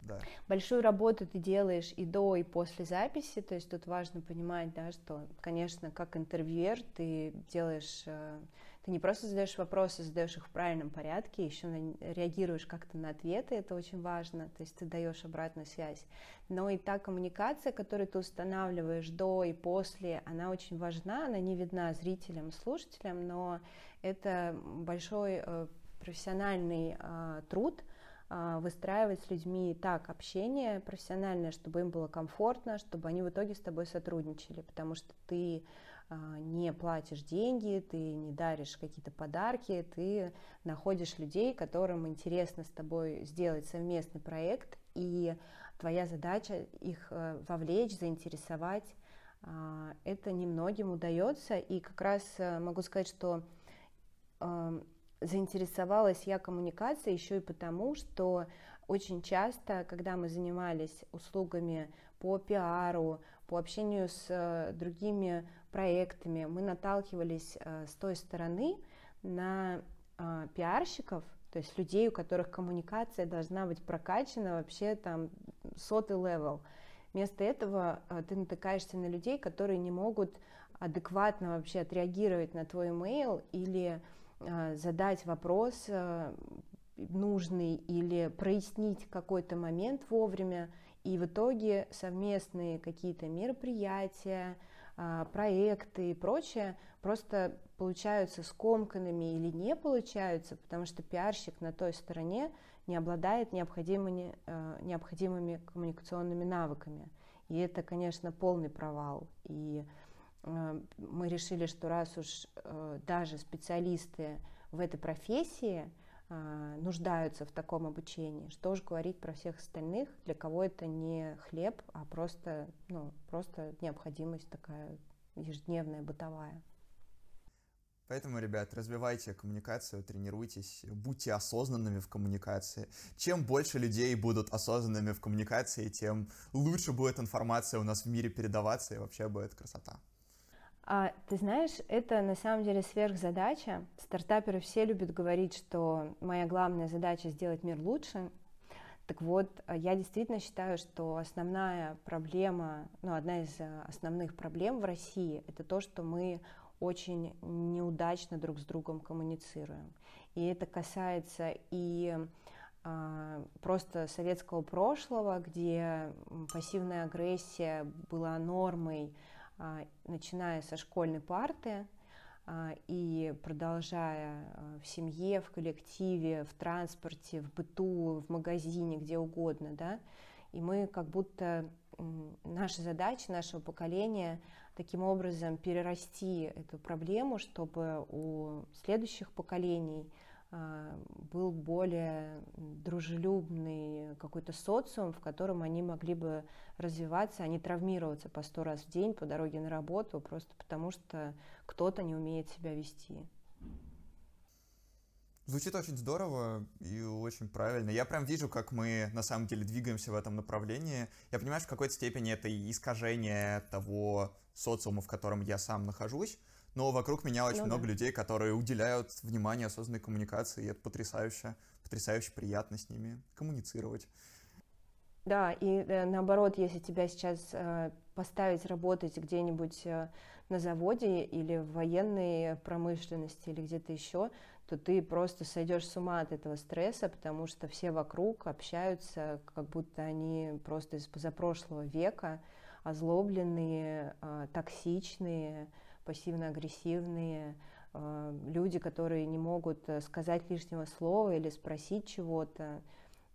Да. Большую работу ты делаешь и до, и после записи, то есть тут важно понимать, да, что, конечно, как интервьюер ты делаешь э, ты не просто задаешь вопросы, задаешь их в правильном порядке, еще на, реагируешь как-то на ответы, это очень важно, то есть ты даешь обратную связь. Но и та коммуникация, которую ты устанавливаешь до и после, она очень важна, она не видна зрителям, слушателям, но это большой э, профессиональный э, труд, э, выстраивать с людьми так общение профессиональное, чтобы им было комфортно, чтобы они в итоге с тобой сотрудничали, потому что ты не платишь деньги, ты не даришь какие-то подарки, ты находишь людей, которым интересно с тобой сделать совместный проект, и твоя задача их э, вовлечь, заинтересовать. А, это немногим удается, и как раз э, могу сказать, что э, заинтересовалась я коммуникацией еще и потому, что очень часто, когда мы занимались услугами по пиару, по общению с другими проектами мы наталкивались э, с той стороны на э, пиарщиков, то есть людей, у которых коммуникация должна быть прокачана вообще там сотый левел. Вместо этого э, ты натыкаешься на людей, которые не могут адекватно вообще отреагировать на твой имейл или задать вопрос нужный или прояснить какой-то момент вовремя, и в итоге совместные какие-то мероприятия, а, проекты и прочее просто получаются скомканными или не получаются, потому что пиарщик на той стороне не обладает необходимыми, э, необходимыми коммуникационными навыками. И это, конечно, полный провал. И э, мы решили, что раз уж даже специалисты в этой профессии а, нуждаются в таком обучении. Что же говорить про всех остальных, для кого это не хлеб, а просто, ну, просто необходимость такая ежедневная, бытовая. Поэтому, ребят, развивайте коммуникацию, тренируйтесь, будьте осознанными в коммуникации. Чем больше людей будут осознанными в коммуникации, тем лучше будет информация у нас в мире передаваться, и вообще будет красота. А, ты знаешь, это на самом деле сверхзадача. Стартаперы все любят говорить, что моя главная задача сделать мир лучше. Так вот, я действительно считаю, что основная проблема, ну, одна из основных проблем в России, это то, что мы очень неудачно друг с другом коммуницируем. И это касается и а, просто советского прошлого, где пассивная агрессия была нормой, начиная со школьной парты а, и продолжая а, в семье, в коллективе, в транспорте, в быту, в магазине, где угодно, да, и мы как будто наша задача нашего поколения таким образом перерасти эту проблему, чтобы у следующих поколений а, был более дружелюбный какой-то социум, в котором они могли бы развиваться, а не травмироваться по сто раз в день по дороге на работу, просто потому что кто-то не умеет себя вести. Звучит очень здорово и очень правильно. Я прям вижу, как мы на самом деле двигаемся в этом направлении. Я понимаю, что в какой-то степени это искажение того социума, в котором я сам нахожусь, но вокруг меня очень ну, много да. людей, которые уделяют внимание осознанной коммуникации, и это потрясающе, потрясающе приятно с ними коммуницировать. Да, и э, наоборот, если тебя сейчас э, поставить работать где-нибудь э, на заводе или в военной промышленности или где-то еще, то ты просто сойдешь с ума от этого стресса, потому что все вокруг общаются, как будто они просто из позапрошлого века, озлобленные, токсичные, пассивно-агрессивные э, люди, которые не могут э, сказать лишнего слова или спросить чего-то,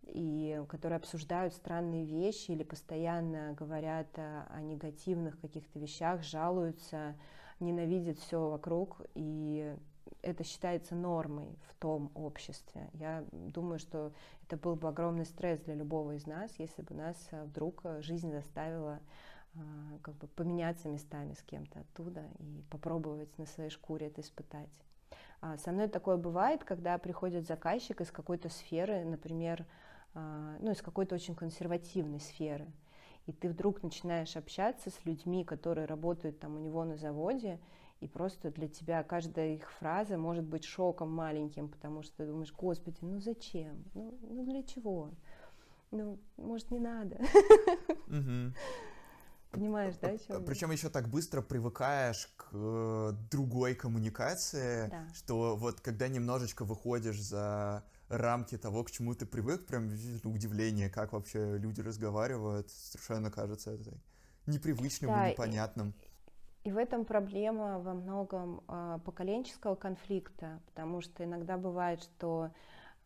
и которые обсуждают странные вещи или постоянно говорят о, негативных каких-то вещах, жалуются, ненавидят все вокруг, и это считается нормой в том обществе. Я думаю, что это был бы огромный стресс для любого из нас, если бы нас э, вдруг жизнь заставила как бы поменяться местами с кем-то оттуда и попробовать на своей шкуре это испытать. А, со мной такое бывает, когда приходит заказчик из какой-то сферы, например, а, ну, из какой-то очень консервативной сферы, и ты вдруг начинаешь общаться с людьми, которые работают там у него на заводе, и просто для тебя каждая их фраза может быть шоком маленьким, потому что ты думаешь, господи, ну зачем? Ну, ну для чего? Ну, может, не надо. Понимаешь, да, о Причем еще так быстро привыкаешь к э, другой коммуникации, да. что вот когда немножечко выходишь за рамки того, к чему ты привык, прям удивление, как вообще люди разговаривают, совершенно кажется это непривычным да, и непонятным. И, и в этом проблема во многом э, поколенческого конфликта, потому что иногда бывает, что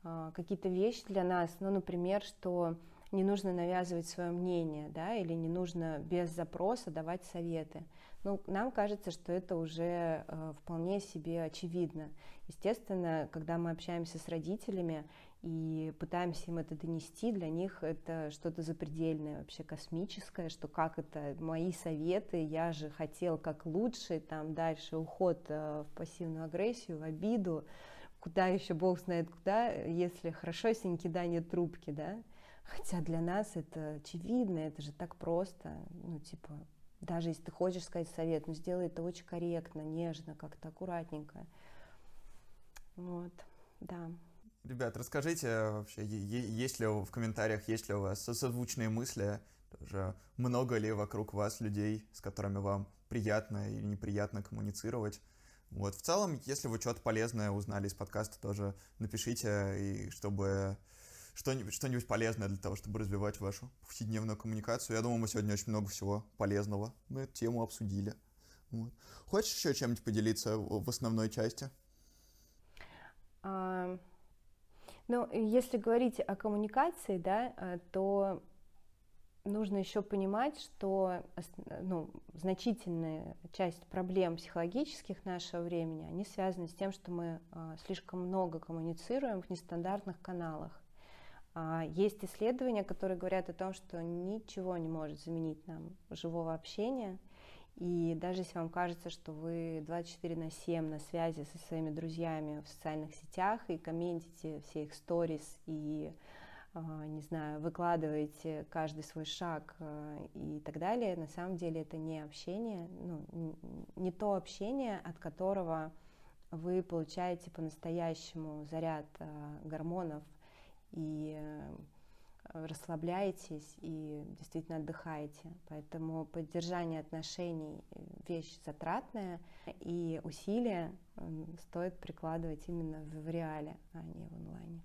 э, какие-то вещи для нас, ну, например, что не нужно навязывать свое мнение, да, или не нужно без запроса давать советы. Ну, нам кажется, что это уже э, вполне себе очевидно. Естественно, когда мы общаемся с родителями и пытаемся им это донести, для них это что-то запредельное, вообще космическое, что как это мои советы, я же хотел как лучше, там дальше уход э, в пассивную агрессию, в обиду, куда еще Бог знает куда, если хорошо синьки кидание трубки, да, Хотя для нас это очевидно, это же так просто. Ну, типа, даже если ты хочешь сказать совет, ну, сделай это очень корректно, нежно, как-то аккуратненько. Вот, да. Ребят, расскажите вообще, есть ли в комментариях, есть ли у вас созвучные мысли, тоже много ли вокруг вас людей, с которыми вам приятно или неприятно коммуницировать. Вот, в целом, если вы что-то полезное узнали из подкаста, тоже напишите, и чтобы что-нибудь, что-нибудь полезное для того, чтобы развивать вашу повседневную коммуникацию. Я думаю, мы сегодня очень много всего полезного на эту тему обсудили. Вот. Хочешь еще чем-нибудь поделиться в основной части? А, ну, если говорить о коммуникации, да, э, то нужно еще понимать, что ну, значительная часть проблем психологических нашего времени, они связаны с тем, что мы а, слишком много коммуницируем в нестандартных каналах. А, есть исследования, которые говорят о том, что ничего не может заменить нам живого общения. И даже если вам кажется, что вы 24 на 7 на связи со своими друзьями в социальных сетях и комментите все их сторис и не знаю, выкладываете каждый свой шаг и так далее, на самом деле это не общение, ну, не то общение, от которого вы получаете по-настоящему заряд гормонов и расслабляетесь и действительно отдыхаете. Поэтому поддержание отношений – вещь затратная, и усилия стоит прикладывать именно в реале, а не в онлайне.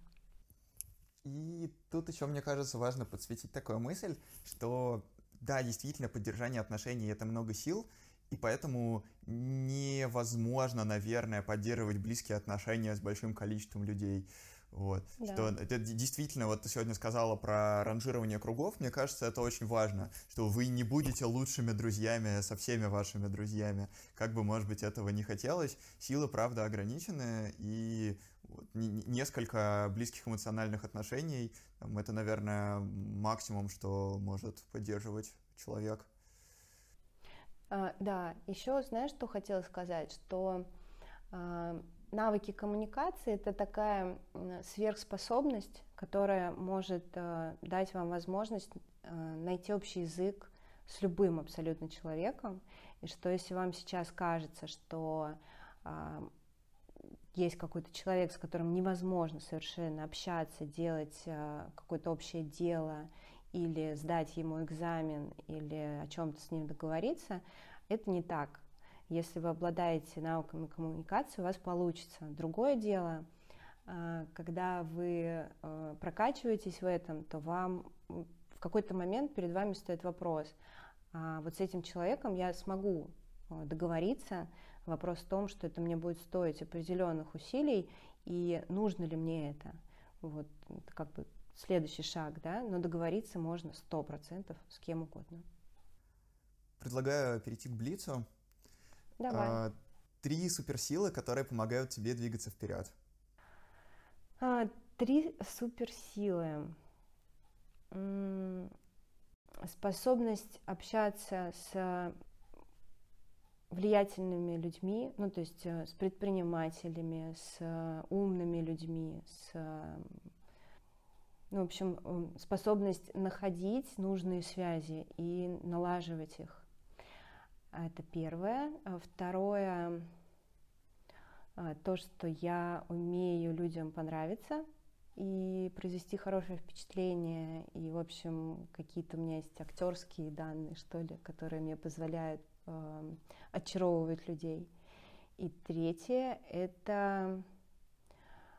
И тут еще, мне кажется, важно подсветить такую мысль, что да, действительно, поддержание отношений — это много сил, и поэтому невозможно, наверное, поддерживать близкие отношения с большим количеством людей. Вот. Да. Что это действительно, вот ты сегодня сказала про ранжирование кругов, мне кажется, это очень важно, что вы не будете лучшими друзьями со всеми вашими друзьями. Как бы, может быть, этого не хотелось, силы, правда, ограничены, и вот, несколько близких эмоциональных отношений, там, это, наверное, максимум, что может поддерживать человек. А, да, еще знаешь, что хотела сказать, что а, навыки коммуникации это такая сверхспособность, которая может э, дать вам возможность э, найти общий язык с любым абсолютно человеком, и что если вам сейчас кажется, что э, есть какой-то человек, с которым невозможно совершенно общаться, делать э, какое-то общее дело или сдать ему экзамен или о чем-то с ним договориться, это не так. Если вы обладаете навыками коммуникации, у вас получится. Другое дело, а, когда вы а, прокачиваетесь в этом, то вам в какой-то момент перед вами стоит вопрос, а вот с этим человеком я смогу а, договориться. Вопрос в том, что это мне будет стоить определенных усилий, и нужно ли мне это. Вот это как бы следующий шаг, да, но договориться можно сто процентов с кем угодно. Предлагаю перейти к Блицу. Давай. А, три суперсилы, которые помогают тебе двигаться вперед. А, три суперсилы. Способность общаться с влиятельными людьми, ну то есть э, с предпринимателями, с э, умными людьми, с ну, в общем, способность находить нужные связи и налаживать их. Это первое. А второе, а, то, что я умею людям понравиться и произвести хорошее впечатление. И, в общем, какие-то у меня есть актерские данные, что ли, которые мне позволяют очаровывать людей. И третье — это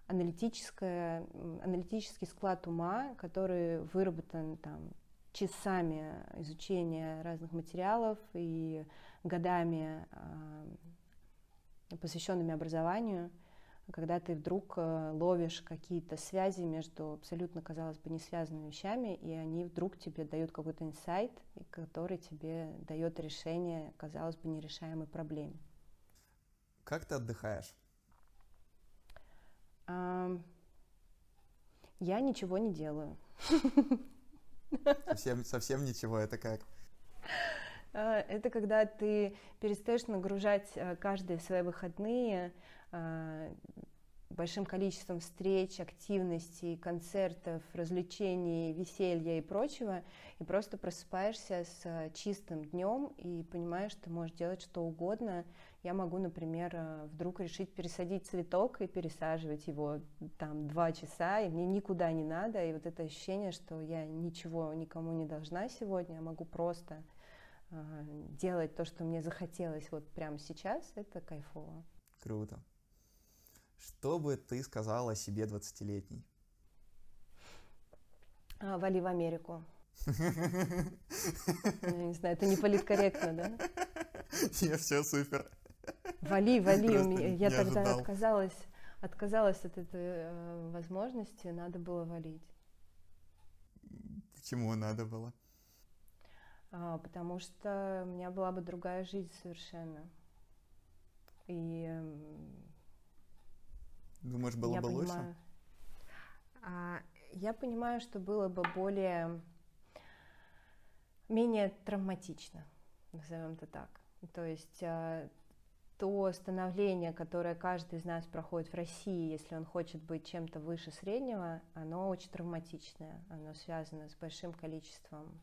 аналитическое, аналитический склад ума, который выработан там часами изучения разных материалов и годами, а, посвященными образованию, когда ты вдруг э, ловишь какие-то связи между абсолютно, казалось бы, не связанными вещами, и они вдруг тебе дают какой-то инсайт, который тебе дает решение, казалось бы, нерешаемой проблеме. Как ты отдыхаешь? Я ничего не делаю. Совсем, совсем ничего, это как? А, это когда ты перестаешь нагружать а, каждые свои выходные а, большим количеством встреч, активностей, концертов, развлечений, веселья и прочего, и просто просыпаешься с чистым днем и понимаешь, что можешь делать что угодно. Я могу, например, вдруг решить пересадить цветок и пересаживать его там два часа, и мне никуда не надо, и вот это ощущение, что я ничего никому не должна сегодня, я могу просто а, делать то, что мне захотелось вот прямо сейчас, это кайфово. Круто. Что бы ты сказала себе 20-летней? А, вали в Америку. Я не знаю, это не политкорректно, да? Нет, все супер. Вали, вали. Я тогда отказалась, отказалась от этой э, возможности, надо было валить. Почему надо было? А, потому что у меня была бы другая жизнь совершенно. И Думаешь, было я бы понимаю, лучше? А, я понимаю, что было бы более менее травматично, назовем это так. То есть а, то становление, которое каждый из нас проходит в России, если он хочет быть чем-то выше среднего, оно очень травматичное, оно связано с большим количеством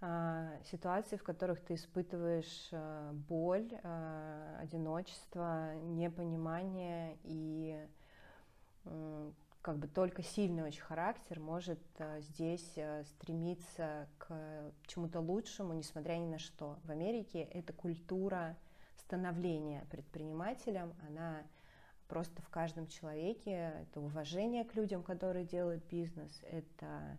а, ситуаций, в которых ты испытываешь а, боль, а, одиночество, непонимание и как бы только сильный очень характер может здесь стремиться к чему-то лучшему, несмотря ни на что. В Америке это культура становления предпринимателем, она просто в каждом человеке, это уважение к людям, которые делают бизнес, это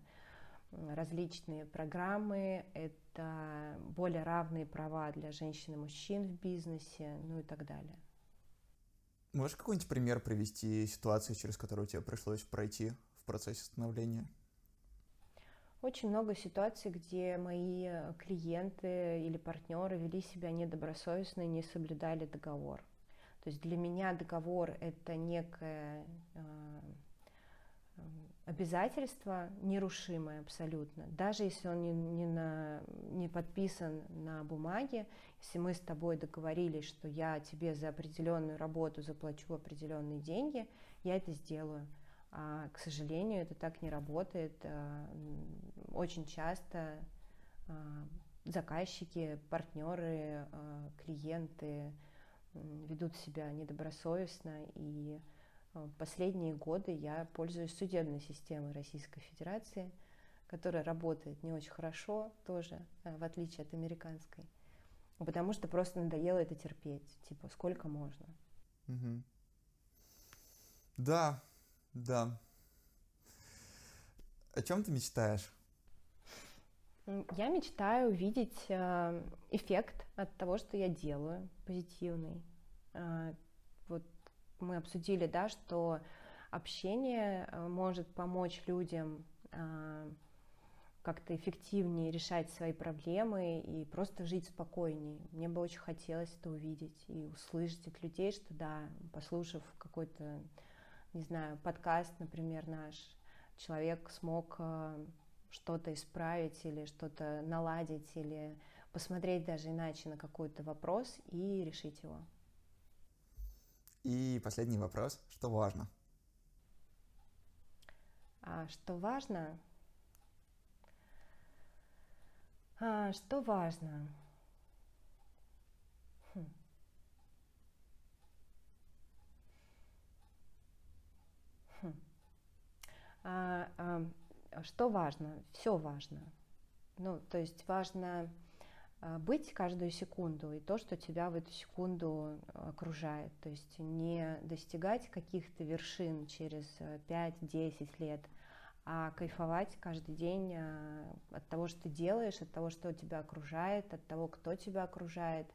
различные программы, это более равные права для женщин и мужчин в бизнесе, ну и так далее. Можешь какой-нибудь пример привести ситуации, через которую тебе пришлось пройти в процессе становления? Очень много ситуаций, где мои клиенты или партнеры вели себя недобросовестно и не соблюдали договор. То есть для меня договор это некое а, обязательство нерушимое абсолютно. Даже если он не, не, на, не подписан на бумаге, если мы с тобой договорились, что я тебе за определенную работу заплачу определенные деньги, я это сделаю. А, к сожалению, это так не работает. А, очень часто а, заказчики, партнеры, клиенты ведут себя недобросовестно и последние годы я пользуюсь судебной системой Российской Федерации, которая работает не очень хорошо тоже, в отличие от американской. Потому что просто надоело это терпеть. Типа, сколько можно? Угу. Да, да. О чем ты мечтаешь? Я мечтаю увидеть э, эффект от того, что я делаю, позитивный. Вот мы обсудили, да, что общение э, может помочь людям как-то эффективнее решать свои проблемы и просто жить спокойнее. Мне бы очень хотелось это увидеть и услышать от людей, что да, послушав какой-то, не знаю, подкаст, например, наш, человек смог э, что-то исправить или что-то наладить или посмотреть даже иначе на какой-то вопрос и решить его. И последний вопрос. Что важно? А, что важно? А, что важно? Хм. Хм. А, а, что важно? Все важно. Ну, то есть важно а, быть каждую секунду и то, что тебя в эту секунду окружает. То есть не достигать каких-то вершин через 5-10 э, лет, а кайфовать каждый день а, от того, что ты делаешь, от того, что тебя окружает, от того, кто тебя окружает.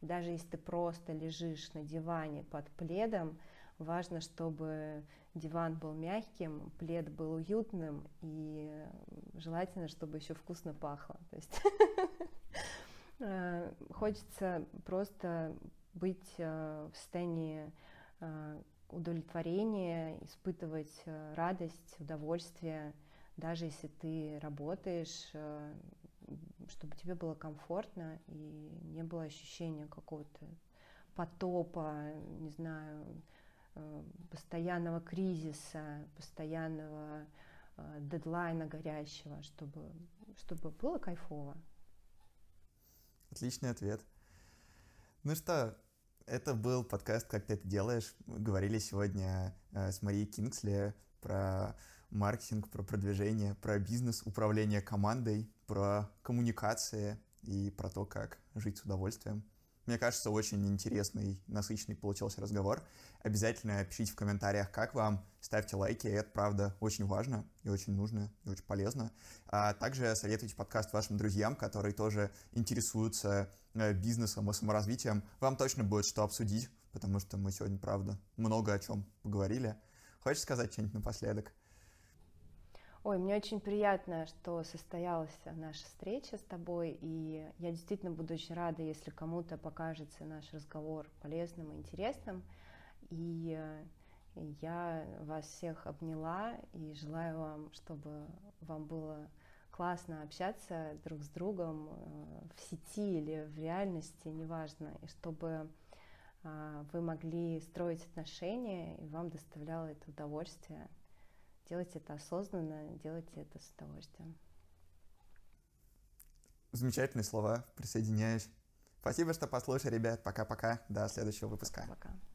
И даже если ты просто лежишь на диване под пледом, важно, чтобы диван был мягким, плед был уютным и желательно, чтобы еще вкусно пахло. То есть Э, хочется просто быть э, в состоянии э, удовлетворения, испытывать радость, удовольствие, даже если ты работаешь, чтобы тебе было комфортно и не было ощущения какого-то потопа, не знаю, постоянного кризиса, постоянного дедлайна горящего, чтобы, чтобы было кайфово. Отличный ответ. Ну что, это был подкаст «Как ты это делаешь». Говорили сегодня э, с Марией Кингсли про маркетинг, про продвижение, про бизнес, управление командой, про коммуникации и про то, как жить с удовольствием. Мне кажется, очень интересный, насыщенный получился разговор. Обязательно пишите в комментариях, как вам, ставьте лайки, это, правда, очень важно и очень нужно, и очень полезно. А также советуйте подкаст вашим друзьям, которые тоже интересуются э, бизнесом и саморазвитием. Вам точно будет что обсудить, потому что мы сегодня, правда, много о чем поговорили. Хочешь сказать что-нибудь напоследок? Ой, мне очень приятно, что состоялась наша встреча с тобой, и я действительно буду очень рада, если кому-то покажется наш разговор полезным и интересным. И я вас всех обняла и желаю вам, чтобы вам было классно классно общаться друг с другом э, в сети или в реальности, неважно, и чтобы а, вы могли строить отношения, и вам доставляло это удовольствие. Делайте это осознанно, делайте это с удовольствием. Замечательные слова, присоединяюсь. Спасибо, что послушали, ребят. Пока-пока. До следующего выпуска. Пока. -пока.